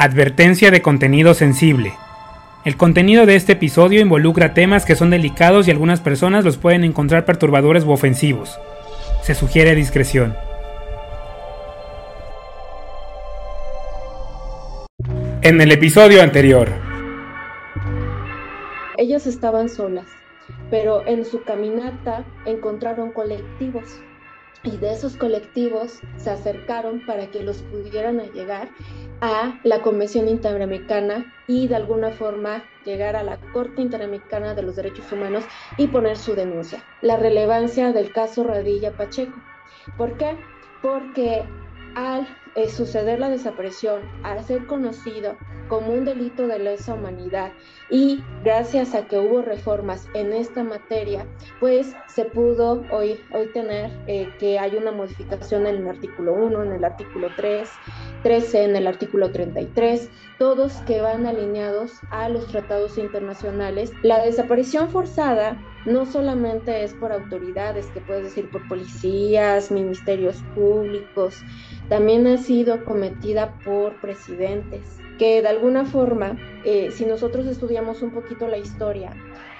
Advertencia de contenido sensible. El contenido de este episodio involucra temas que son delicados y algunas personas los pueden encontrar perturbadores u ofensivos. Se sugiere discreción. En el episodio anterior. Ellas estaban solas, pero en su caminata encontraron colectivos y de esos colectivos se acercaron para que los pudieran llegar a la Convención Interamericana y de alguna forma llegar a la Corte Interamericana de los Derechos Humanos y poner su denuncia. La relevancia del caso Radilla Pacheco. ¿Por qué? Porque al suceder la desaparición, al ser conocido como un delito de lesa humanidad y gracias a que hubo reformas en esta materia, pues se pudo hoy, hoy tener eh, que hay una modificación en el artículo 1, en el artículo 3, 13, en el artículo 33, todos que van alineados a los tratados internacionales. La desaparición forzada no solamente es por autoridades, que puedes decir por policías, ministerios públicos, también ha sido cometida por presidentes, que de alguna forma, eh, si nosotros estudiamos un poquito la historia,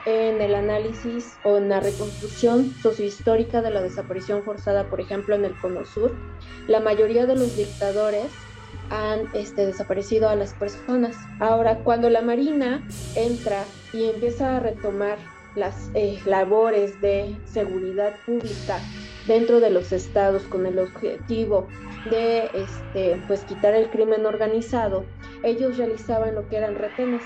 en el análisis o en la reconstrucción sociohistórica de la desaparición forzada, por ejemplo, en el Cono Sur, la mayoría de los dictadores han este, desaparecido a las personas. Ahora, cuando la Marina entra y empieza a retomar las eh, labores de seguridad pública dentro de los estados con el objetivo de este, pues, quitar el crimen organizado, ellos realizaban lo que eran retenes.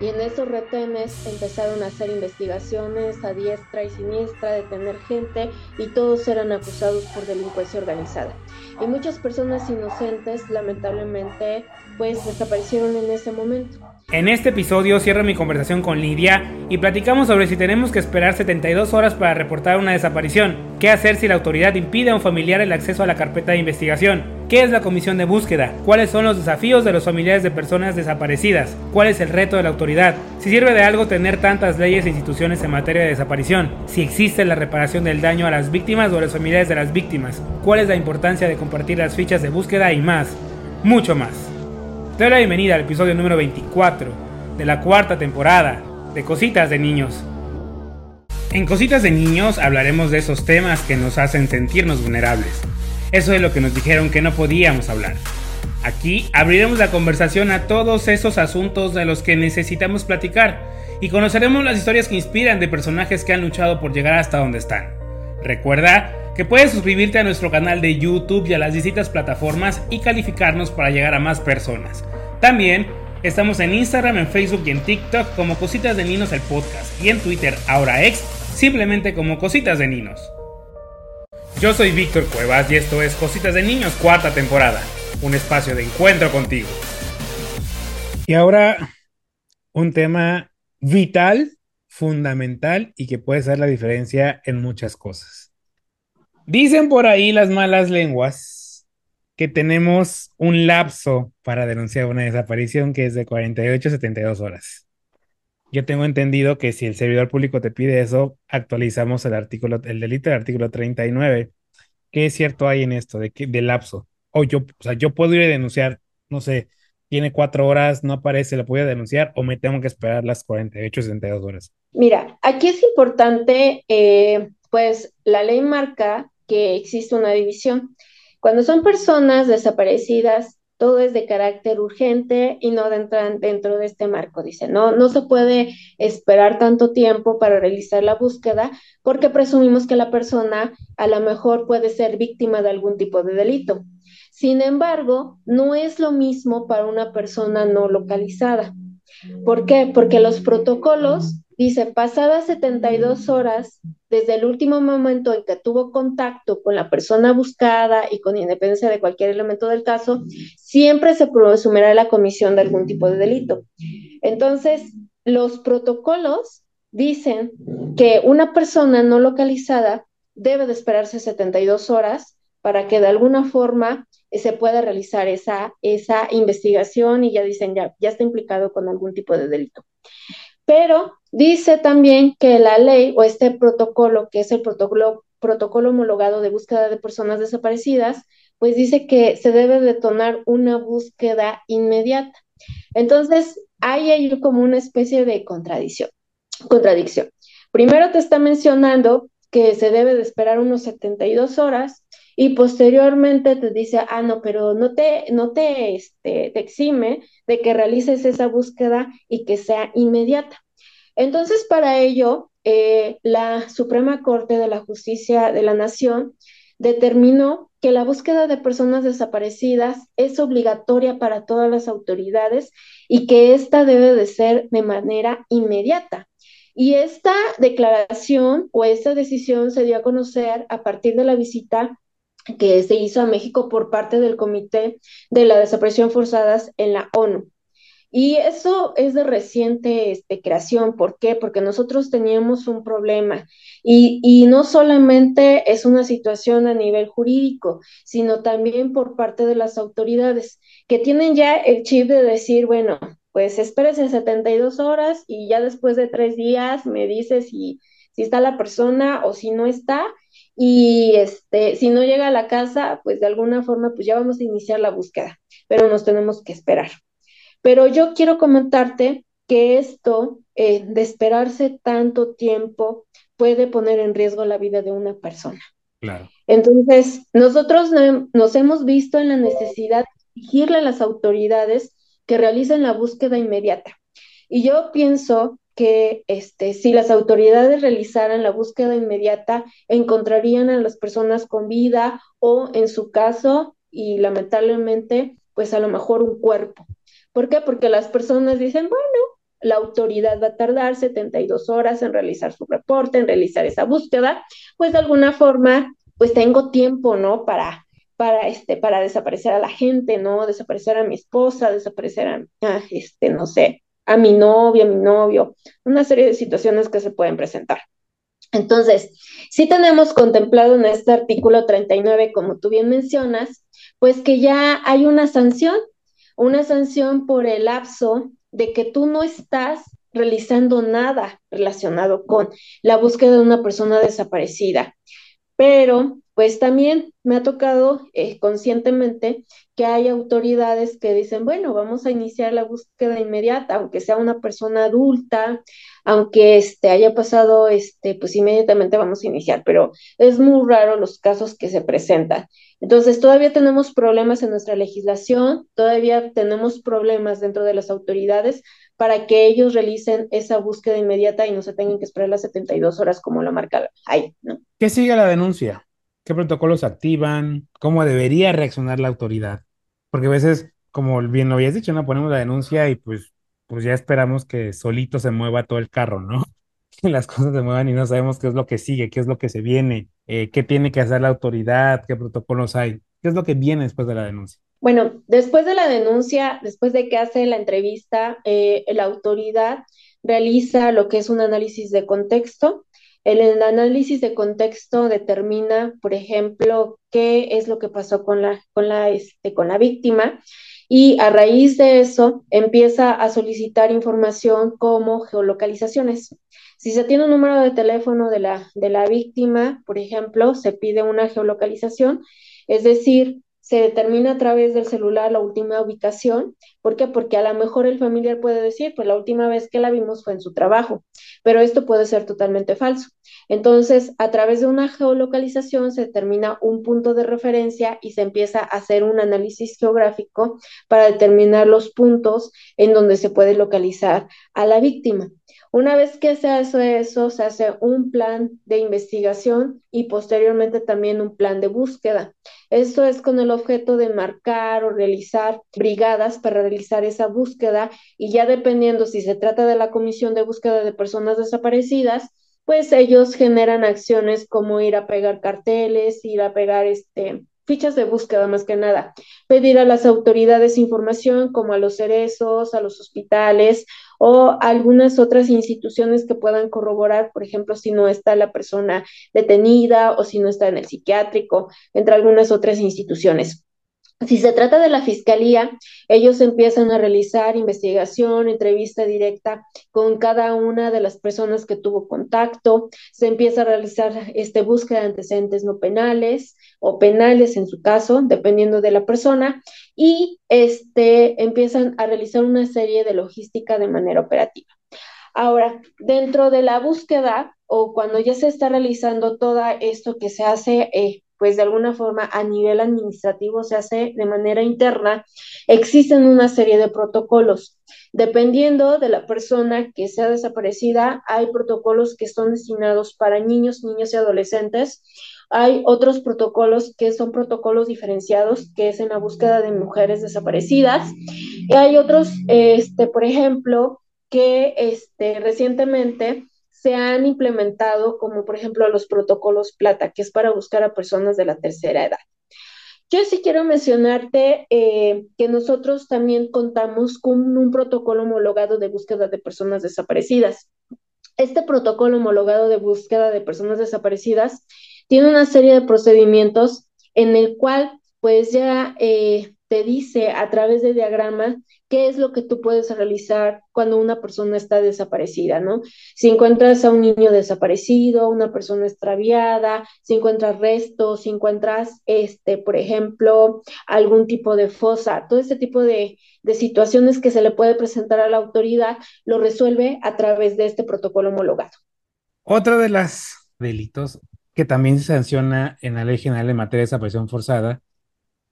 Y en esos retenes empezaron a hacer investigaciones a diestra y siniestra, detener gente y todos eran acusados por delincuencia organizada. Y muchas personas inocentes lamentablemente pues desaparecieron en ese momento. En este episodio cierro mi conversación con Lidia y platicamos sobre si tenemos que esperar 72 horas para reportar una desaparición, qué hacer si la autoridad impide a un familiar el acceso a la carpeta de investigación, qué es la comisión de búsqueda, cuáles son los desafíos de los familiares de personas desaparecidas, cuál es el reto de la autoridad, si sirve de algo tener tantas leyes e instituciones en materia de desaparición, si existe la reparación del daño a las víctimas o a los familiares de las víctimas, cuál es la importancia de compartir las fichas de búsqueda y más, mucho más. Te doy la bienvenida al episodio número 24 de la cuarta temporada de Cositas de Niños. En Cositas de Niños hablaremos de esos temas que nos hacen sentirnos vulnerables. Eso es lo que nos dijeron que no podíamos hablar. Aquí abriremos la conversación a todos esos asuntos de los que necesitamos platicar y conoceremos las historias que inspiran de personajes que han luchado por llegar hasta donde están. Recuerda que puedes suscribirte a nuestro canal de YouTube y a las distintas plataformas y calificarnos para llegar a más personas. También estamos en Instagram, en Facebook y en TikTok como Cositas de Ninos el podcast y en Twitter, ahora ex, simplemente como Cositas de Ninos. Yo soy Víctor Cuevas y esto es Cositas de Niños cuarta temporada, un espacio de encuentro contigo. Y ahora un tema vital, fundamental y que puede ser la diferencia en muchas cosas. Dicen por ahí las malas lenguas que tenemos un lapso para denunciar una desaparición que es de 48 a 72 horas. Yo tengo entendido que si el servidor público te pide eso, actualizamos el artículo, el delito del artículo 39. ¿Qué es cierto hay en esto de, que, de lapso? O yo, o sea, yo puedo ir a denunciar, no sé, tiene cuatro horas, no aparece, lo voy a denunciar o me tengo que esperar las 48 72 horas. Mira, aquí es importante, eh, pues la ley marca que existe una división. Cuando son personas desaparecidas, todo es de carácter urgente y no entran dentro de este marco, dice, no, no se puede esperar tanto tiempo para realizar la búsqueda porque presumimos que la persona a lo mejor puede ser víctima de algún tipo de delito. Sin embargo, no es lo mismo para una persona no localizada. ¿Por qué? Porque los protocolos Dice, pasadas 72 horas desde el último momento en que tuvo contacto con la persona buscada y con independencia de cualquier elemento del caso, siempre se presumirá la comisión de algún tipo de delito. Entonces, los protocolos dicen que una persona no localizada debe de esperarse 72 horas para que de alguna forma se pueda realizar esa, esa investigación y ya dicen, ya, ya está implicado con algún tipo de delito. Pero dice también que la ley o este protocolo, que es el protocolo, protocolo homologado de búsqueda de personas desaparecidas, pues dice que se debe detonar una búsqueda inmediata. Entonces, hay ahí como una especie de contradicción. contradicción. Primero te está mencionando que se debe de esperar unos 72 horas y posteriormente te dice, ah, no, pero no te, no te, este, te exime de que realices esa búsqueda y que sea inmediata. Entonces, para ello, eh, la Suprema Corte de la Justicia de la Nación determinó que la búsqueda de personas desaparecidas es obligatoria para todas las autoridades y que ésta debe de ser de manera inmediata. Y esta declaración o esta decisión se dio a conocer a partir de la visita que se hizo a México por parte del Comité de la Desaparición Forzadas en la ONU. Y eso es de reciente este, creación. ¿Por qué? Porque nosotros teníamos un problema y, y, no solamente es una situación a nivel jurídico, sino también por parte de las autoridades que tienen ya el chip de decir, bueno, pues espérese 72 horas y ya después de tres días me dice si, si está la persona o si no está. Y este, si no llega a la casa, pues de alguna forma, pues ya vamos a iniciar la búsqueda, pero nos tenemos que esperar. Pero yo quiero comentarte que esto eh, de esperarse tanto tiempo puede poner en riesgo la vida de una persona. Claro. Entonces, nosotros nos hemos visto en la necesidad de exigirle a las autoridades que realicen la búsqueda inmediata. Y yo pienso que este, si las autoridades realizaran la búsqueda inmediata, encontrarían a las personas con vida o, en su caso, y lamentablemente, pues a lo mejor un cuerpo. ¿Por qué? Porque las personas dicen, bueno, la autoridad va a tardar 72 horas en realizar su reporte, en realizar esa búsqueda, pues de alguna forma, pues tengo tiempo, ¿no? Para para, este, para desaparecer a la gente, ¿no? Desaparecer a mi esposa, desaparecer a, este, no sé, a mi novia, a mi novio, una serie de situaciones que se pueden presentar. Entonces, sí tenemos contemplado en este artículo 39, como tú bien mencionas, pues que ya hay una sanción, una sanción por el lapso de que tú no estás realizando nada relacionado con la búsqueda de una persona desaparecida. Pero pues también me ha tocado eh, conscientemente que hay autoridades que dicen, bueno, vamos a iniciar la búsqueda inmediata, aunque sea una persona adulta, aunque este, haya pasado, este, pues inmediatamente vamos a iniciar, pero es muy raro los casos que se presentan. Entonces, todavía tenemos problemas en nuestra legislación, todavía tenemos problemas dentro de las autoridades para que ellos realicen esa búsqueda inmediata y no se tengan que esperar las 72 horas como lo marca ahí, ¿no? ¿Qué sigue la denuncia? Qué protocolos activan, cómo debería reaccionar la autoridad. Porque a veces, como bien lo habías dicho, no ponemos la denuncia y pues, pues ya esperamos que solito se mueva todo el carro, ¿no? Que las cosas se muevan y no sabemos qué es lo que sigue, qué es lo que se viene, eh, qué tiene que hacer la autoridad, qué protocolos hay, qué es lo que viene después de la denuncia. Bueno, después de la denuncia, después de que hace la entrevista, eh, la autoridad realiza lo que es un análisis de contexto, el análisis de contexto determina, por ejemplo, qué es lo que pasó con la, con la, este, con la víctima y a raíz de eso empieza a solicitar información como geolocalizaciones. Si se tiene un número de teléfono de la, de la víctima, por ejemplo, se pide una geolocalización, es decir, se determina a través del celular la última ubicación. ¿Por qué? Porque a lo mejor el familiar puede decir, pues la última vez que la vimos fue en su trabajo, pero esto puede ser totalmente falso. Entonces, a través de una geolocalización se determina un punto de referencia y se empieza a hacer un análisis geográfico para determinar los puntos en donde se puede localizar a la víctima. Una vez que se hace eso, se hace un plan de investigación y posteriormente también un plan de búsqueda. Esto es con el objeto de marcar o realizar brigadas para realizar esa búsqueda y ya dependiendo si se trata de la Comisión de Búsqueda de Personas Desaparecidas, pues ellos generan acciones como ir a pegar carteles, ir a pegar este fichas de búsqueda más que nada, pedir a las autoridades información como a los cerezos, a los hospitales o algunas otras instituciones que puedan corroborar, por ejemplo, si no está la persona detenida o si no está en el psiquiátrico, entre algunas otras instituciones. Si se trata de la fiscalía, ellos empiezan a realizar investigación, entrevista directa con cada una de las personas que tuvo contacto, se empieza a realizar este, búsqueda de antecedentes no penales o penales en su caso, dependiendo de la persona, y este, empiezan a realizar una serie de logística de manera operativa. Ahora, dentro de la búsqueda o cuando ya se está realizando todo esto que se hace eh, pues de alguna forma a nivel administrativo se hace de manera interna, existen una serie de protocolos. Dependiendo de la persona que sea desaparecida, hay protocolos que son destinados para niños, niños y adolescentes. Hay otros protocolos que son protocolos diferenciados, que es en la búsqueda de mujeres desaparecidas. Y hay otros, este, por ejemplo, que este, recientemente se han implementado, como por ejemplo los protocolos plata, que es para buscar a personas de la tercera edad. Yo sí quiero mencionarte eh, que nosotros también contamos con un protocolo homologado de búsqueda de personas desaparecidas. Este protocolo homologado de búsqueda de personas desaparecidas tiene una serie de procedimientos en el cual pues ya eh, te dice a través de diagramas qué es lo que tú puedes realizar cuando una persona está desaparecida, ¿no? Si encuentras a un niño desaparecido, una persona extraviada, si encuentras restos, si encuentras, este, por ejemplo, algún tipo de fosa, todo este tipo de, de situaciones que se le puede presentar a la autoridad, lo resuelve a través de este protocolo homologado. Otro de los delitos que también se sanciona en la Ley General de Materia de Desaparición Forzada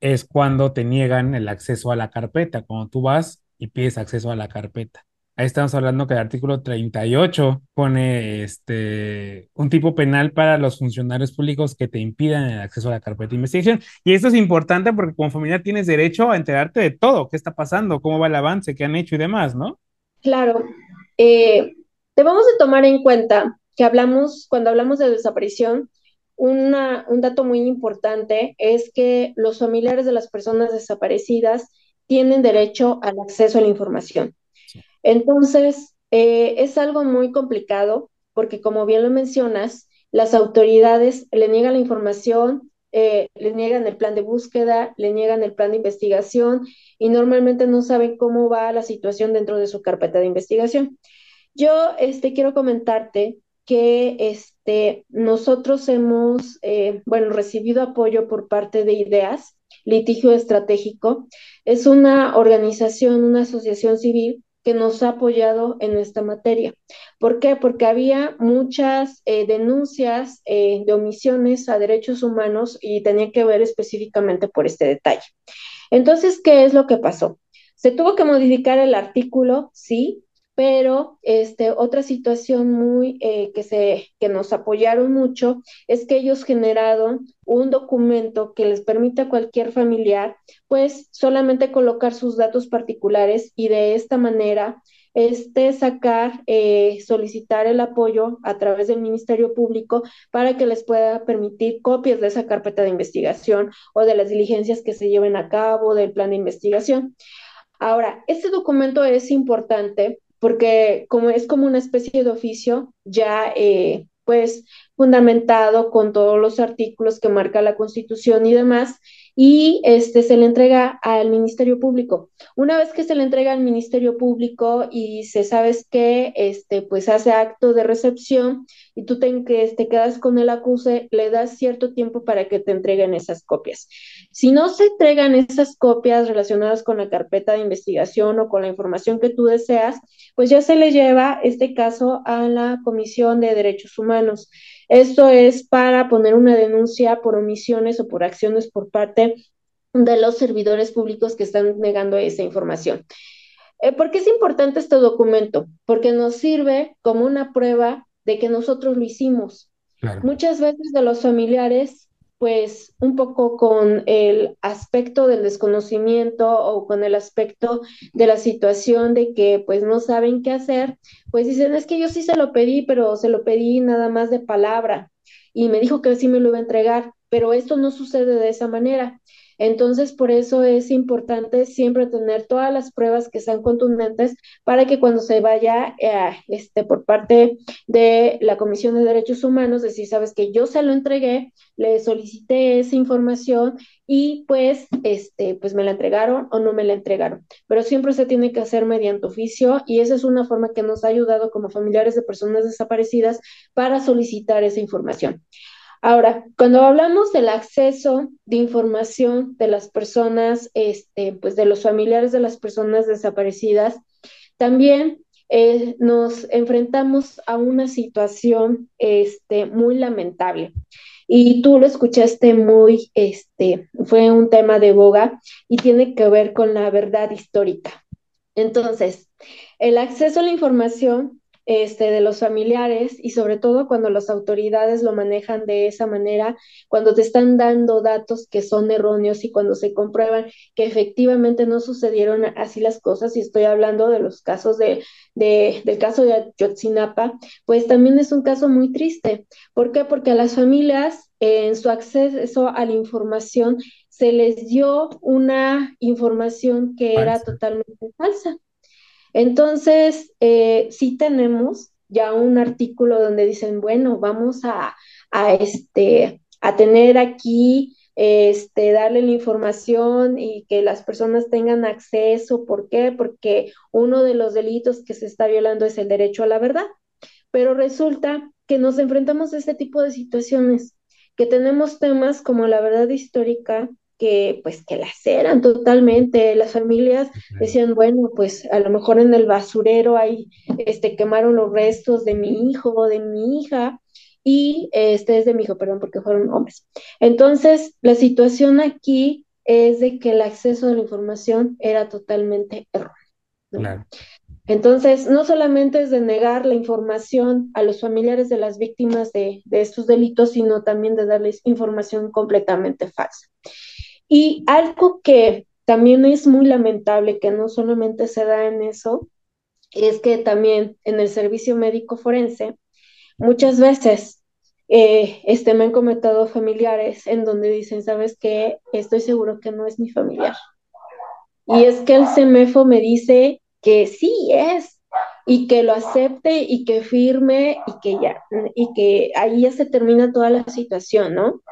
es cuando te niegan el acceso a la carpeta, cuando tú vas y pides acceso a la carpeta. Ahí estamos hablando que el artículo 38 pone este, un tipo penal para los funcionarios públicos que te impidan el acceso a la carpeta de investigación. Y esto es importante porque como familia tienes derecho a enterarte de todo, qué está pasando, cómo va el avance, qué han hecho y demás, ¿no? Claro. Eh, debemos de tomar en cuenta que hablamos, cuando hablamos de desaparición, un dato muy importante es que los familiares de las personas desaparecidas tienen derecho al acceso a la información. Entonces, eh, es algo muy complicado porque, como bien lo mencionas, las autoridades le niegan la información, eh, le niegan el plan de búsqueda, le niegan el plan de investigación y normalmente no saben cómo va la situación dentro de su carpeta de investigación. Yo este, quiero comentarte que este, nosotros hemos, eh, bueno, recibido apoyo por parte de IDEAS, Litigio Estratégico. Es una organización, una asociación civil que nos ha apoyado en esta materia. ¿Por qué? Porque había muchas eh, denuncias eh, de omisiones a derechos humanos y tenía que ver específicamente por este detalle. Entonces, ¿qué es lo que pasó? Se tuvo que modificar el artículo, sí, pero este, otra situación muy eh, que, se, que nos apoyaron mucho es que ellos generaron un documento que les permite a cualquier familiar, pues solamente colocar sus datos particulares y de esta manera este, sacar, eh, solicitar el apoyo a través del Ministerio Público para que les pueda permitir copias de esa carpeta de investigación o de las diligencias que se lleven a cabo, del plan de investigación. Ahora, este documento es importante porque como es como una especie de oficio ya eh, pues fundamentado con todos los artículos que marca la Constitución y demás, y este se le entrega al Ministerio Público. Una vez que se le entrega al Ministerio Público y se sabes que este pues hace acto de recepción y tú te, te quedas con el acuse, le das cierto tiempo para que te entreguen esas copias. Si no se entregan esas copias relacionadas con la carpeta de investigación o con la información que tú deseas, pues ya se le lleva este caso a la Comisión de Derechos Humanos. Esto es para poner una denuncia por omisiones o por acciones por parte de los servidores públicos que están negando esa información. Eh, ¿Por qué es importante este documento? Porque nos sirve como una prueba de que nosotros lo hicimos. Muchas veces de los familiares pues un poco con el aspecto del desconocimiento o con el aspecto de la situación de que pues no saben qué hacer, pues dicen, es que yo sí se lo pedí, pero se lo pedí nada más de palabra y me dijo que sí me lo iba a entregar, pero esto no sucede de esa manera. Entonces, por eso es importante siempre tener todas las pruebas que sean contundentes para que cuando se vaya eh, este, por parte de la Comisión de Derechos Humanos, decir, sabes que yo se lo entregué, le solicité esa información y pues, este, pues me la entregaron o no me la entregaron. Pero siempre se tiene que hacer mediante oficio y esa es una forma que nos ha ayudado como familiares de personas desaparecidas para solicitar esa información. Ahora, cuando hablamos del acceso de información de las personas, este, pues de los familiares de las personas desaparecidas, también eh, nos enfrentamos a una situación este, muy lamentable. Y tú lo escuchaste muy, este, fue un tema de boga y tiene que ver con la verdad histórica. Entonces, el acceso a la información este, de los familiares y sobre todo cuando las autoridades lo manejan de esa manera, cuando te están dando datos que son erróneos y cuando se comprueban que efectivamente no sucedieron así las cosas, y estoy hablando de los casos de, del caso de Ayotzinapa, pues también es un caso muy triste. ¿Por qué? Porque a las familias en su acceso a la información se les dio una información que era totalmente falsa. Entonces, eh, sí tenemos ya un artículo donde dicen, bueno, vamos a, este, a tener aquí, este, darle la información y que las personas tengan acceso. ¿Por qué? Porque uno de los delitos que se está violando es el derecho a la verdad. Pero resulta que nos enfrentamos a este tipo de situaciones, que tenemos temas como la verdad histórica, que pues que las eran totalmente. Las familias decían, bueno, pues a lo mejor en el basurero ahí este, quemaron los restos de mi hijo o de mi hija y este es de mi hijo, perdón, porque fueron hombres. Entonces, la situación aquí es de que el acceso a la información era totalmente erróneo. Entonces, no solamente es de negar la información a los familiares de las víctimas de, de estos delitos, sino también de darles información completamente falsa. Y algo que también es muy lamentable, que no solamente se da en eso, es que también en el servicio médico forense, muchas veces eh, este, me han comentado familiares en donde dicen, ¿sabes qué? Estoy seguro que no es mi familiar. Y es que el CEMEFO me dice que sí es, y que lo acepte y que firme y que ya, y que ahí ya se termina toda la situación, ¿no?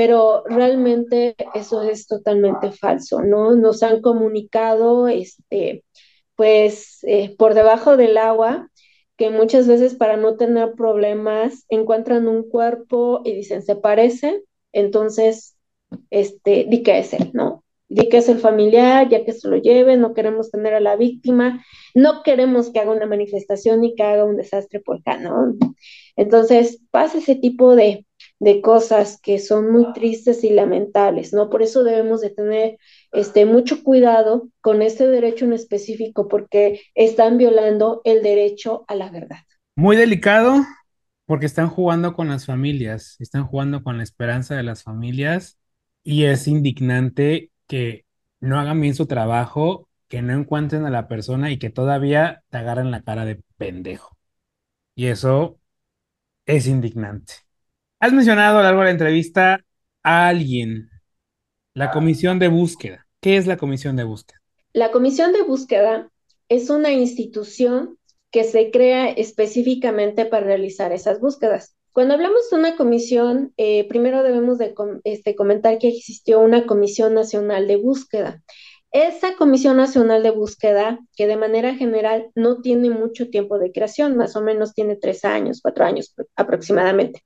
Pero realmente eso es totalmente falso, ¿no? Nos han comunicado, este, pues, eh, por debajo del agua, que muchas veces para no tener problemas encuentran un cuerpo y dicen, se parece, entonces, este, di que es él, ¿no? Di que es el familiar, ya que se lo lleve, no queremos tener a la víctima, no queremos que haga una manifestación y que haga un desastre por acá, ¿no? Entonces, pasa ese tipo de, de cosas que son muy tristes y lamentables, ¿no? Por eso debemos de tener este, mucho cuidado con este derecho en específico porque están violando el derecho a la verdad. Muy delicado porque están jugando con las familias, están jugando con la esperanza de las familias y es indignante que no hagan bien su trabajo, que no encuentren a la persona y que todavía te agarren la cara de pendejo. Y eso es indignante. Has mencionado a lo largo de la entrevista a alguien, la comisión de búsqueda. ¿Qué es la comisión de búsqueda? La comisión de búsqueda es una institución que se crea específicamente para realizar esas búsquedas. Cuando hablamos de una comisión, eh, primero debemos de este, comentar que existió una comisión nacional de búsqueda. Esa Comisión Nacional de Búsqueda, que de manera general no tiene mucho tiempo de creación, más o menos tiene tres años, cuatro años aproximadamente.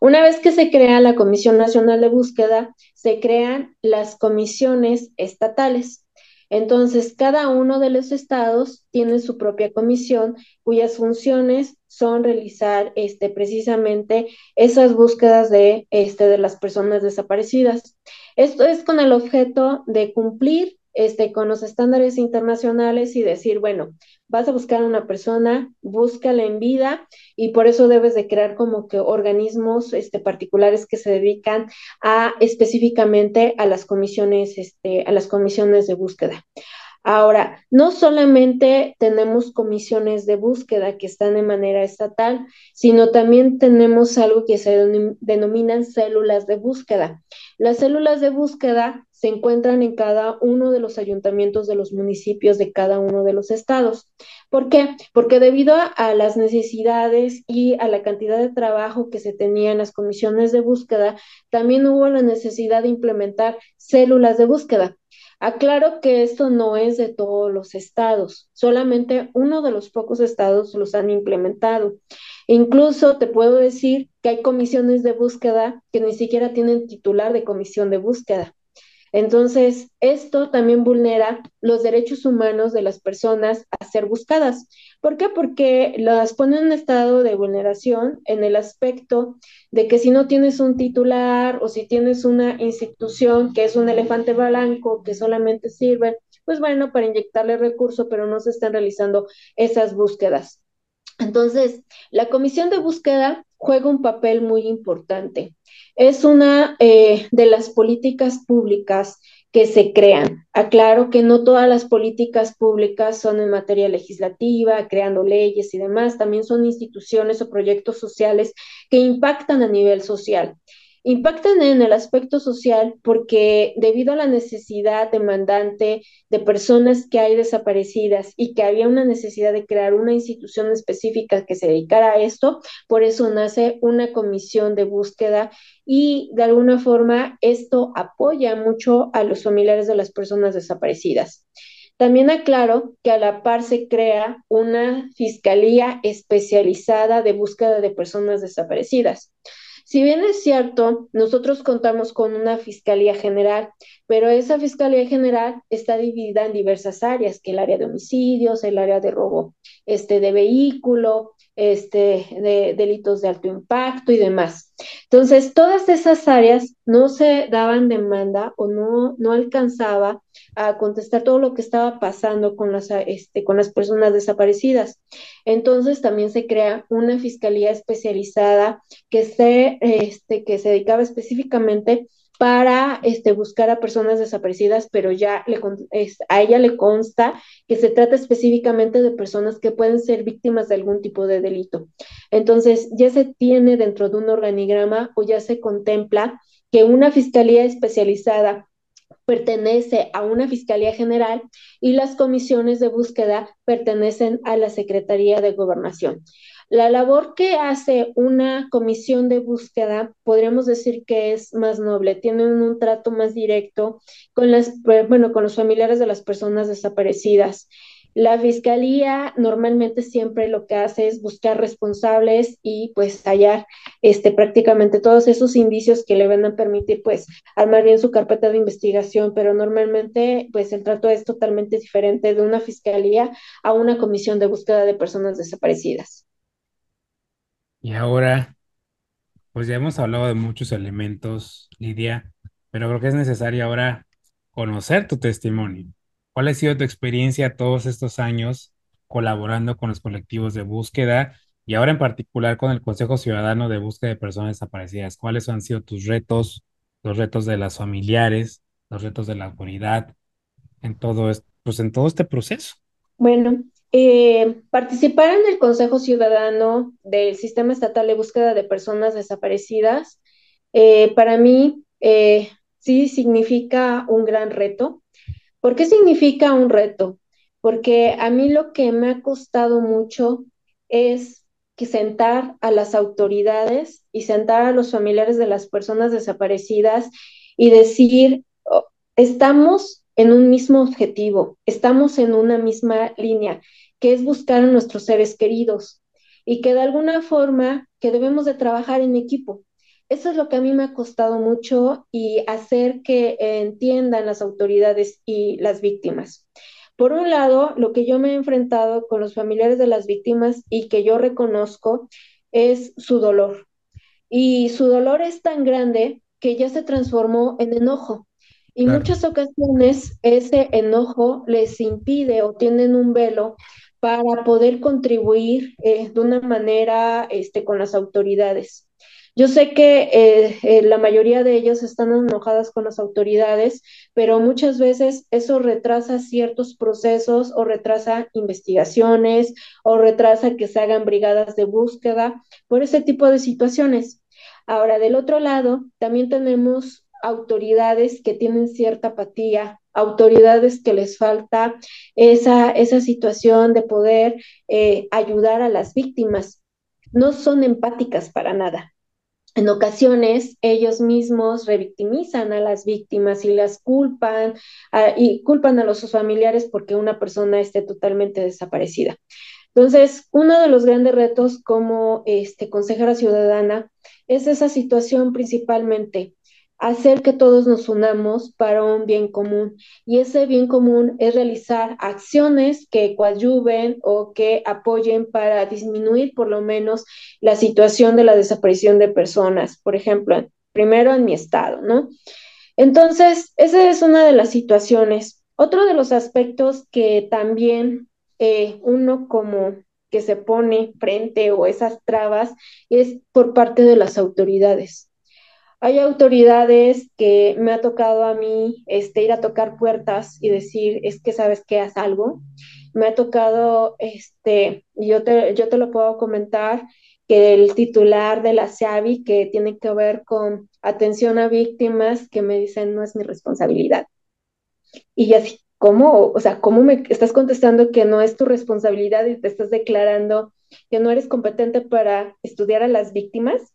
Una vez que se crea la Comisión Nacional de Búsqueda, se crean las comisiones estatales. Entonces, cada uno de los estados tiene su propia comisión cuyas funciones son realizar este, precisamente esas búsquedas de, este, de las personas desaparecidas. Esto es con el objeto de cumplir este, con los estándares internacionales y decir, bueno, vas a buscar a una persona, búscala en vida y por eso debes de crear como que organismos este, particulares que se dedican a específicamente a las comisiones, este, a las comisiones de búsqueda. Ahora, no solamente tenemos comisiones de búsqueda que están de manera estatal, sino también tenemos algo que se denominan células de búsqueda. Las células de búsqueda se encuentran en cada uno de los ayuntamientos de los municipios de cada uno de los estados. ¿Por qué? Porque debido a, las necesidades y a la cantidad de trabajo que se tenía en las comisiones de búsqueda, también hubo la necesidad de implementar células de búsqueda. Aclaro que esto no es de todos los estados, solamente uno de los pocos estados los han implementado. Incluso te puedo decir que hay comisiones de búsqueda que ni siquiera tienen titular de comisión de búsqueda. Entonces, esto también vulnera los derechos humanos de las personas a ser buscadas. ¿Por qué? Porque las pone en estado de vulneración en el aspecto de que si no tienes un titular o si tienes una institución que es un elefante blanco que solamente sirve, pues bueno, para inyectarle recursos, pero no se están realizando esas búsquedas. Entonces, la comisión de búsqueda juega un papel muy importante. Es una eh, de las políticas públicas que se crean. Aclaro que no todas las políticas públicas son en materia legislativa, creando leyes y demás, también son instituciones o proyectos sociales que impactan a nivel social. Impactan en el aspecto social porque debido a la necesidad demandante de personas que hay desaparecidas y que había una necesidad de crear una institución específica que se dedicara a esto, por eso nace una comisión de búsqueda y de alguna forma esto apoya mucho a los familiares de las personas desaparecidas. También aclaro que a la par se crea una fiscalía especializada de búsqueda de personas desaparecidas. Si bien es cierto, nosotros contamos con una Fiscalía General, pero esa Fiscalía General está dividida en diversas áreas, que el área de homicidios, el área de robo este, de vehículo, este, de delitos de alto impacto y demás. Entonces, todas esas áreas no se daban demanda o no, no alcanzaba a contestar todo lo que estaba pasando con las, este, con las personas desaparecidas. Entonces también se crea una fiscalía especializada que se, este, que se dedicaba específicamente para este, buscar a personas desaparecidas, pero ya le, a ella le consta que se trata específicamente de personas que pueden ser víctimas de algún tipo de delito. Entonces, ya se tiene dentro de un organigrama o ya se contempla que una fiscalía especializada pertenece a una Fiscalía General y las comisiones de búsqueda pertenecen a la Secretaría de Gobernación. La labor que hace una comisión de búsqueda, podríamos decir que es más noble, tienen un trato más directo con las, bueno, con los familiares de las personas desaparecidas. La fiscalía normalmente siempre lo que hace es buscar responsables y pues hallar este, prácticamente todos esos indicios que le van a permitir pues armar bien su carpeta de investigación, pero normalmente pues el trato es totalmente diferente de una fiscalía a una comisión de búsqueda de personas desaparecidas. Y ahora, pues ya hemos hablado de muchos elementos, Lidia, pero creo que es necesario ahora conocer tu testimonio. ¿Cuál ha sido tu experiencia todos estos años colaborando con los colectivos de búsqueda y ahora en particular con el Consejo Ciudadano de Búsqueda de Personas Desaparecidas? ¿Cuáles han sido tus retos, los retos de las familiares, los retos de la autoridad en todo esto, pues en todo este proceso? Bueno, eh, participar en el Consejo Ciudadano del Sistema Estatal de Búsqueda de Personas Desaparecidas, eh, para mí eh, sí significa un gran reto ¿Por qué significa un reto? Porque a mí lo que me ha costado mucho es que sentar a las autoridades y sentar a los familiares de las personas desaparecidas y decir, oh, estamos en un mismo objetivo, estamos en una misma línea, que es buscar a nuestros seres queridos y que de alguna forma que debemos de trabajar en equipo. Eso es lo que a mí me ha costado mucho y hacer que entiendan las autoridades y las víctimas. Por un lado, lo que yo me he enfrentado con los familiares de las víctimas y que yo reconozco es su dolor. Y su dolor es tan grande que ya se transformó en enojo. Y muchas ocasiones ese enojo les impide o tienen un velo para poder contribuir eh, de una manera este, con las autoridades. Yo sé que eh, eh, la mayoría de ellos están enojadas con las autoridades, pero muchas veces eso retrasa ciertos procesos o retrasa investigaciones o retrasa que se hagan brigadas de búsqueda por ese tipo de situaciones. Ahora, del otro lado, también tenemos autoridades que tienen cierta apatía, autoridades que les falta esa, esa situación de poder eh, ayudar a las víctimas. No son empáticas para nada. En ocasiones ellos mismos revictimizan a las víctimas y las culpan y culpan a los sus familiares porque una persona esté totalmente desaparecida. Entonces, uno de los grandes retos como este, consejera ciudadana es esa situación principalmente, hacer que todos nos unamos para un bien común. Y ese bien común es realizar acciones que coadyuven o que apoyen para disminuir por lo menos la situación de la desaparición de personas. Por ejemplo, primero en mi estado, ¿no? Entonces, esa es una de las situaciones. Otro de los aspectos que también eh, uno como que se pone frente o esas trabas es por parte de las autoridades. Hay autoridades que me ha tocado a mí este, ir a tocar puertas y decir, es que sabes que haz algo. Me ha tocado, este, yo te, yo te lo puedo comentar, que el titular de la SEAVI, que tiene que ver con atención a víctimas, que me dicen no es mi responsabilidad. Y así, ¿cómo? O sea, ¿cómo me estás contestando que no es tu responsabilidad y te estás declarando que no eres competente para estudiar a las víctimas?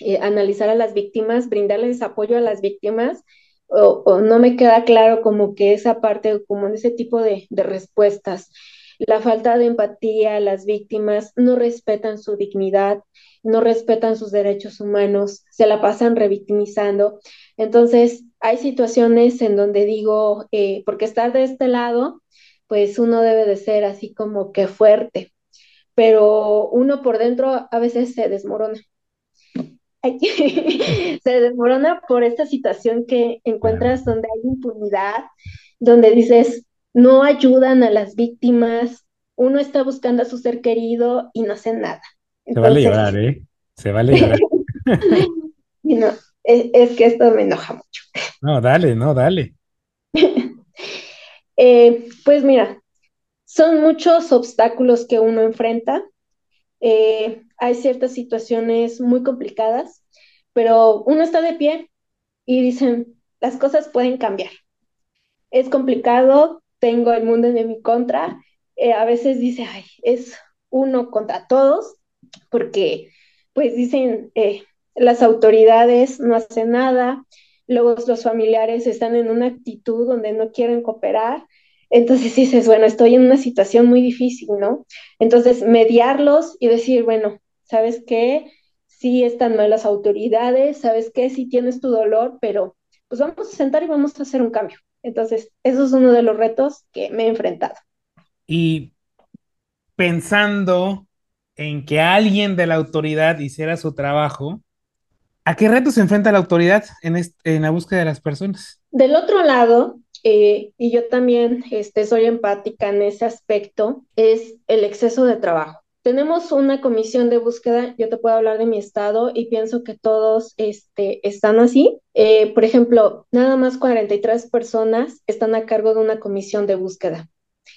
Eh, analizar a las víctimas, brindarles apoyo a las víctimas, o, no me queda claro como que esa parte, como en ese tipo de, respuestas. La falta de empatía, las víctimas no respetan su dignidad, no respetan sus derechos humanos, se la pasan revictimizando. Entonces, hay situaciones en donde digo, eh, porque estar de este lado, pues uno debe de ser así como que fuerte, pero uno por dentro a veces se desmorona. se desmorona por esta situación que encuentras donde hay impunidad, donde dices, no ayudan a las víctimas, uno está buscando a su ser querido y no hace nada. se vale llorar, ¿eh? Se vale llorar. no, es, que esto me enoja mucho. No, dale, no, dale. Eh, pues mira, son muchos obstáculos que uno enfrenta. Eh, hay ciertas situaciones muy complicadas, pero uno está de pie y dicen, las cosas pueden cambiar. Es complicado, tengo el mundo en mi contra. Eh, a veces dice, ay, es uno contra todos, porque pues dicen, eh, las autoridades no hacen nada, luego los familiares están en una actitud donde no quieren cooperar entonces dices, bueno, estoy en una situación muy difícil, ¿no? Entonces, mediarlos y decir, bueno, ¿sabes qué? Sí están mal las autoridades, ¿sabes qué? Sí tienes tu dolor, pero pues vamos a sentar y vamos a hacer un cambio. Entonces, eso es uno de los retos que me he enfrentado. Y pensando en que alguien de la autoridad hiciera su trabajo, ¿a qué retos se enfrenta la autoridad en, en la búsqueda de las personas? Del otro lado, eh, y yo también este, soy empática en ese aspecto, es el exceso de trabajo. Tenemos una comisión de búsqueda, yo te puedo hablar de mi estado y pienso que todos este, están así. Eh, por ejemplo, nada más 43 personas están a cargo de una comisión de búsqueda,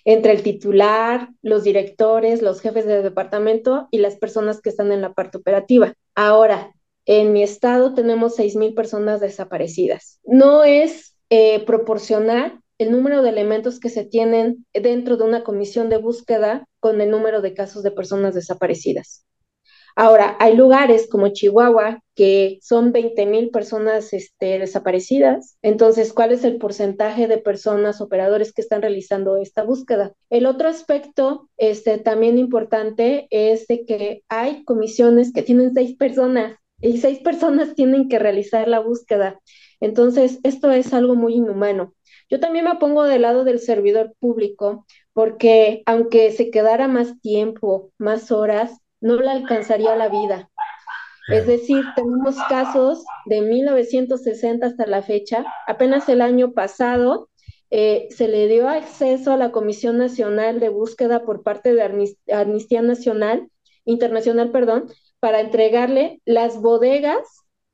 entre el titular, los directores, los jefes de departamento y las personas que están en la parte operativa. Ahora, en mi estado tenemos 6.000 personas desaparecidas. No es eh, proporcionar el número de elementos que se tienen dentro de una comisión de búsqueda con el número de casos de personas desaparecidas. Ahora, hay lugares como Chihuahua que son 20 mil personas este, desaparecidas. Entonces, ¿cuál es el porcentaje de personas, operadores que están realizando esta búsqueda? El otro aspecto este, también importante es de que hay comisiones que tienen seis personas y seis personas tienen que realizar la búsqueda. Entonces, esto es algo muy inhumano. Yo también me pongo del lado del servidor público porque aunque se quedara más tiempo, más horas, no le alcanzaría la vida. Es decir, tenemos casos de 1960 hasta la fecha. Apenas el año pasado eh, se le dio acceso a la Comisión Nacional de Búsqueda por parte de Amnistía Nacional, Internacional, perdón, para entregarle las bodegas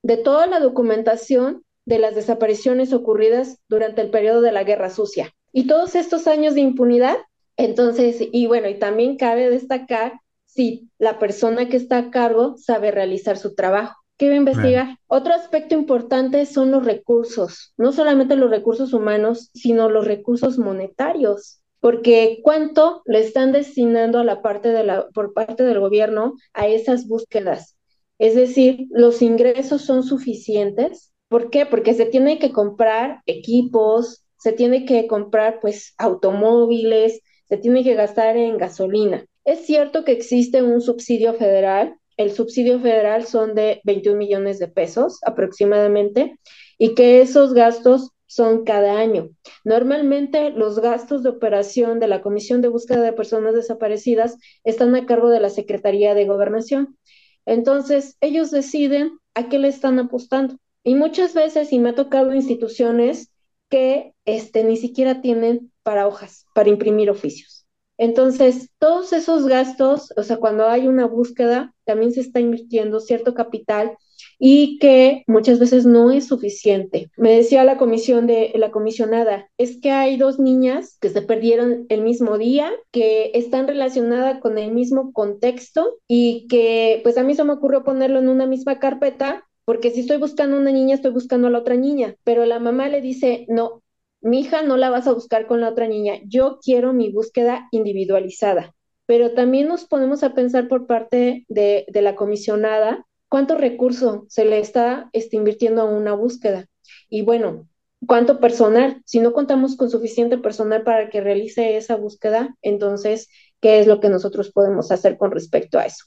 de toda la documentación de las desapariciones ocurridas durante el periodo de la Guerra Sucia. Y todos estos años de impunidad, entonces, y bueno, y también cabe destacar si la persona que está a cargo sabe realizar su trabajo. ¿Qué va a investigar? Otro aspecto importante son los recursos, no solamente los recursos humanos, sino los recursos monetarios porque cuánto le están destinando a la parte de la, por parte del gobierno a esas búsquedas. Es decir, los ingresos son suficientes. ¿Por qué? Porque se tiene que comprar equipos, se tiene que comprar pues automóviles, se tiene que gastar en gasolina. Es cierto que existe un subsidio federal, el subsidio federal son de 21 millones de pesos aproximadamente, y que esos gastos son cada año. Normalmente los gastos de operación de la Comisión de Búsqueda de Personas Desaparecidas están a cargo de la Secretaría de Gobernación. Entonces, ellos deciden a qué le están apostando. Y muchas veces, y me ha tocado instituciones que este, ni siquiera tienen para hojas, para imprimir oficios. Entonces, todos esos gastos, o sea, cuando hay una búsqueda, también se está invirtiendo cierto capital y que muchas veces no es suficiente. Me decía la comisión de la comisionada, es que hay dos niñas que se perdieron el mismo día, que están relacionadas con el mismo contexto y que pues a mí se me ocurrió ponerlo en una misma carpeta porque si estoy buscando una niña, estoy buscando a la otra niña, pero la mamá le dice, no, mi hija no la vas a buscar con la otra niña, yo quiero mi búsqueda individualizada. Pero también nos ponemos a pensar por parte de, la comisionada cuánto recurso se le está este, invirtiendo a una búsqueda. Y bueno, cuánto personal. Si no contamos con suficiente personal para que realice esa búsqueda, entonces, ¿qué es lo que nosotros podemos hacer con respecto a eso?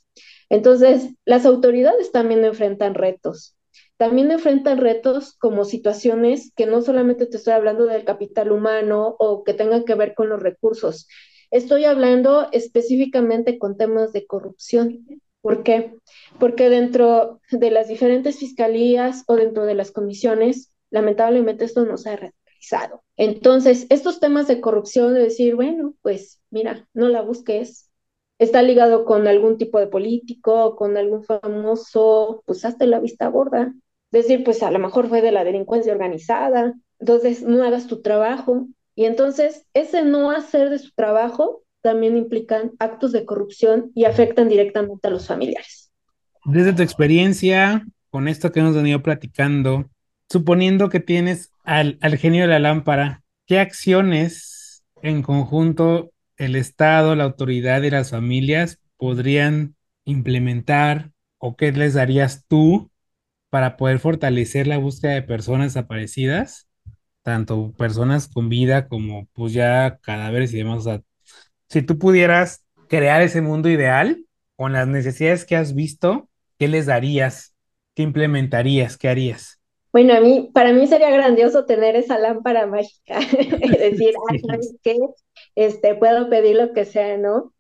Entonces, las autoridades también enfrentan retos. También enfrentan retos como situaciones que no solamente te estoy hablando del capital humano o que tengan que ver con los recursos. Estoy hablando específicamente con temas de corrupción. ¿Por qué? Porque dentro de las diferentes fiscalías o dentro de las comisiones, lamentablemente esto no se ha realizado. Entonces, estos temas de corrupción, de decir, bueno, pues mira, no la busques, está ligado con algún tipo de político, con algún famoso, pues hazte la vista gorda. Decir, pues a lo mejor fue de la delincuencia organizada, entonces no hagas tu trabajo. Y entonces, ese no hacer de su trabajo también implican actos de corrupción y afectan directamente a los familiares. Desde tu experiencia, con esto que hemos venido platicando, suponiendo que tienes al, al genio de la lámpara, ¿qué acciones en conjunto el Estado, la autoridad y las familias podrían implementar o qué les darías tú para poder fortalecer la búsqueda de personas desaparecidas, tanto personas con vida como pues ya cadáveres y demás? O sea, si tú pudieras crear ese mundo ideal con las necesidades que has visto, ¿qué les darías? ¿Qué implementarías? ¿Qué harías? Bueno, a mí, para mí sería grandioso tener esa lámpara mágica, es decir, que este, puedo pedir lo que sea, ¿no?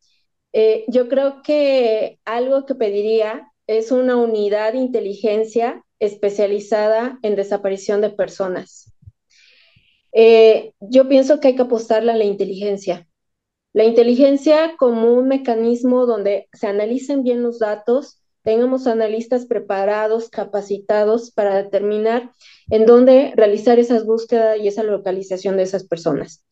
Eh, yo creo que algo que pediría es una unidad de inteligencia especializada en desaparición de personas. Eh, yo pienso que hay que apostarle a la inteligencia. La inteligencia como un mecanismo donde se analicen bien los datos, tengamos analistas preparados, capacitados para determinar en dónde realizar esas búsquedas y esa localización de esas personas.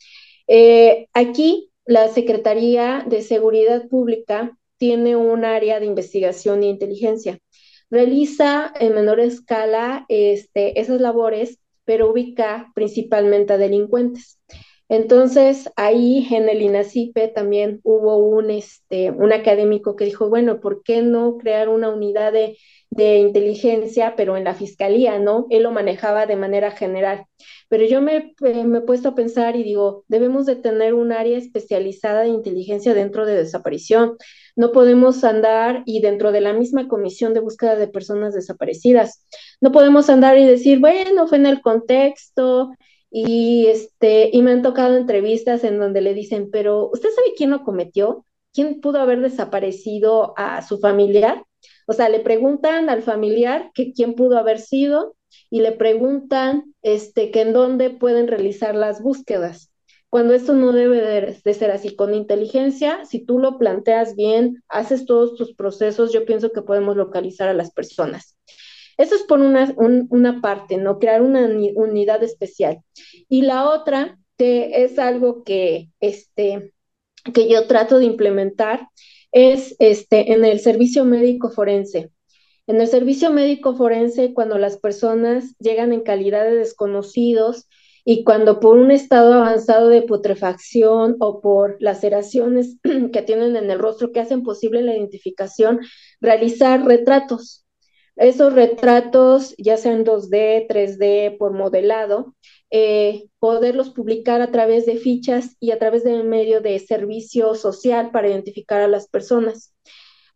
Eh, aquí, la Secretaría de Seguridad Pública tiene un área de investigación e inteligencia. Realiza en menor escala este, esas labores, pero ubica principalmente a delincuentes. Entonces, ahí en el INACIPE también hubo un, este, un académico que dijo, bueno, ¿por qué no crear una unidad de, de inteligencia, pero en la fiscalía, ¿no? Él lo manejaba de manera general. Pero yo me, eh, me, he puesto a pensar y digo, debemos de tener un área especializada de inteligencia dentro de desaparición. No podemos andar y dentro de la misma comisión de búsqueda de personas desaparecidas, no podemos andar y decir, bueno, fue en el contexto, y, este, y me han tocado entrevistas en donde le dicen, pero ¿usted sabe quién lo cometió? ¿Quién pudo haber desaparecido a su familiar? O sea, le preguntan al familiar que quién pudo haber sido y le preguntan este, que en dónde pueden realizar las búsquedas. Cuando esto no debe de, ser así, con inteligencia, si tú lo planteas bien, haces todos tus procesos, yo pienso que podemos localizar a las personas. Eso es por una, una parte, ¿no? Crear una unidad especial. Y la otra que es algo que, este, que yo trato de implementar es este, en el servicio médico forense. En el servicio médico forense, cuando las personas llegan en calidad de desconocidos y cuando por un estado avanzado de putrefacción o por laceraciones que tienen en el rostro que hacen posible la identificación, realizar retratos. Esos retratos, ya sean 2D, 3D, por modelado, eh, poderlos publicar a través de fichas y a través del medio de servicio social para identificar a las personas.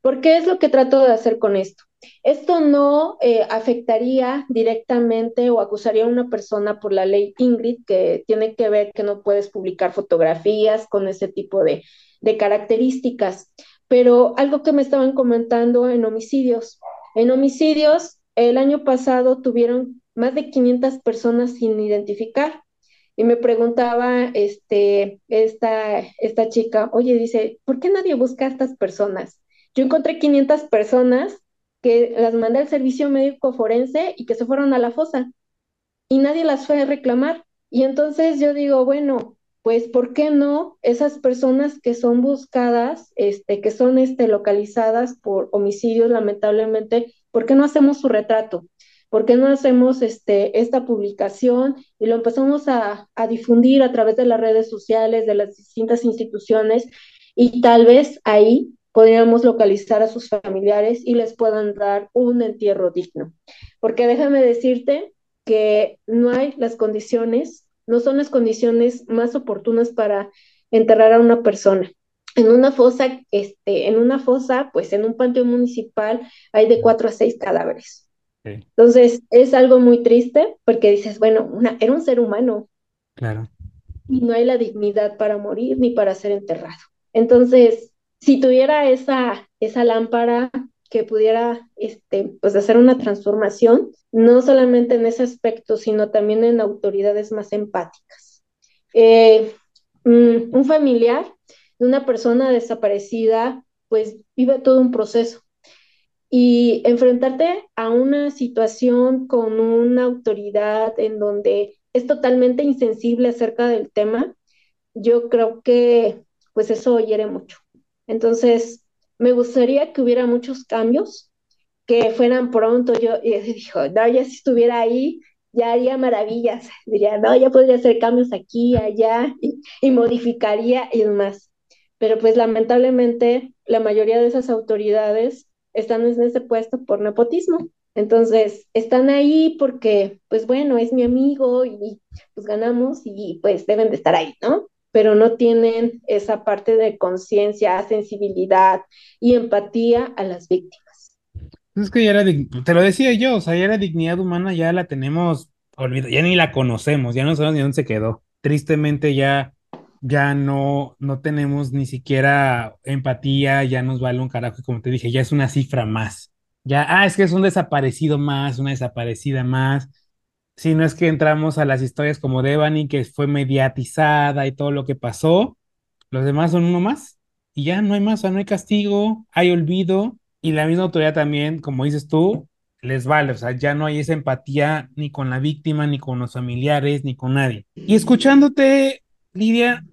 ¿Por qué es lo que trato de hacer con esto? Esto no eh, afectaría directamente o acusaría a una persona por la ley Ingrid, que tiene que ver que no puedes publicar fotografías con ese tipo de, de características. Pero algo que me estaban comentando en homicidios. En homicidios, el año pasado tuvieron más de 500 personas sin identificar. Y me preguntaba este, esta, esta chica, oye, dice, ¿por qué nadie busca a estas personas? Yo encontré 500 personas que las mandé al servicio médico forense y que se fueron a la fosa y nadie las fue a reclamar. Y entonces yo digo, bueno, pues ¿por qué no esas personas que son buscadas, este, que son este, localizadas por homicidios lamentablemente, ¿por qué no hacemos su retrato? ¿Por qué no hacemos este, esta publicación y lo empezamos a, difundir a través de las redes sociales, de las distintas instituciones? Y tal vez ahí podríamos localizar a sus familiares y les puedan dar un entierro digno. Porque déjame decirte que no hay las condiciones, no son las condiciones más oportunas para enterrar a una persona. En una fosa, este, en una fosa, pues en un panteón municipal hay de cuatro a seis cadáveres. Entonces, es algo muy triste porque dices, bueno, una, era un ser humano. Claro. Y no hay la dignidad para morir ni para ser enterrado. Entonces, si tuviera esa, esa lámpara que pudiera este, pues hacer una transformación, no solamente en ese aspecto, sino también en autoridades más empáticas. Eh, mm, un familiar de una persona desaparecida, pues vive todo un proceso. Y enfrentarte a una situación con una autoridad en donde es totalmente insensible acerca del tema, yo creo que pues eso hiere mucho. Entonces, me gustaría que hubiera muchos cambios, que fueran pronto. Yo y dijo, no, ya si estuviera ahí, ya haría maravillas. Diría, no, ya podría hacer cambios aquí, allá, y, modificaría y demás. Pero pues lamentablemente la mayoría de esas autoridades están en ese puesto por nepotismo. Entonces, están ahí porque, pues bueno, es mi amigo y pues ganamos y pues deben de estar ahí, ¿no? pero no tienen esa parte de conciencia, sensibilidad y empatía a las víctimas. Es que ya era, te lo decía yo, o sea, ya la dignidad humana ya la tenemos olvidada, ya ni la conocemos, ya no sabemos ni dónde se quedó. Tristemente ya, ya no, no tenemos ni siquiera empatía, ya nos vale un carajo, como te dije, ya es una cifra más. Ya, ah, es que es un desaparecido más, una desaparecida más si no es que entramos a las historias como Devani, que fue mediatizada y todo lo que pasó, los demás son uno más y ya no hay más, o sea, no hay castigo, hay olvido y la misma autoridad también, como dices tú, les vale, o sea, ya no hay esa empatía ni con la víctima, ni con los familiares, ni con nadie. Y escuchándote, Lidia,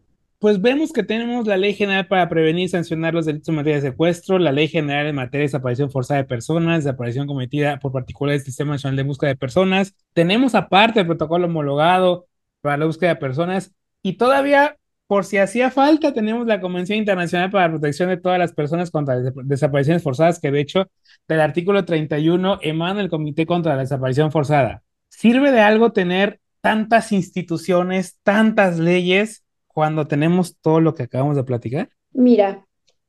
pues vemos que tenemos la Ley General para prevenir y sancionar los delitos en materia de secuestro, la Ley General en materia de desaparición forzada de personas, desaparición cometida por particulares del Sistema Nacional de Búsqueda de Personas. Tenemos aparte el protocolo homologado para la búsqueda de personas y todavía, por si hacía falta, tenemos la Convención Internacional para la Protección de todas las personas contra las desapariciones forzadas, que de hecho del artículo 31 emana el Comité contra la Desaparición Forzada. ¿Sirve de algo tener tantas instituciones, tantas leyes? Cuando tenemos todo lo que acabamos de platicar? Mira,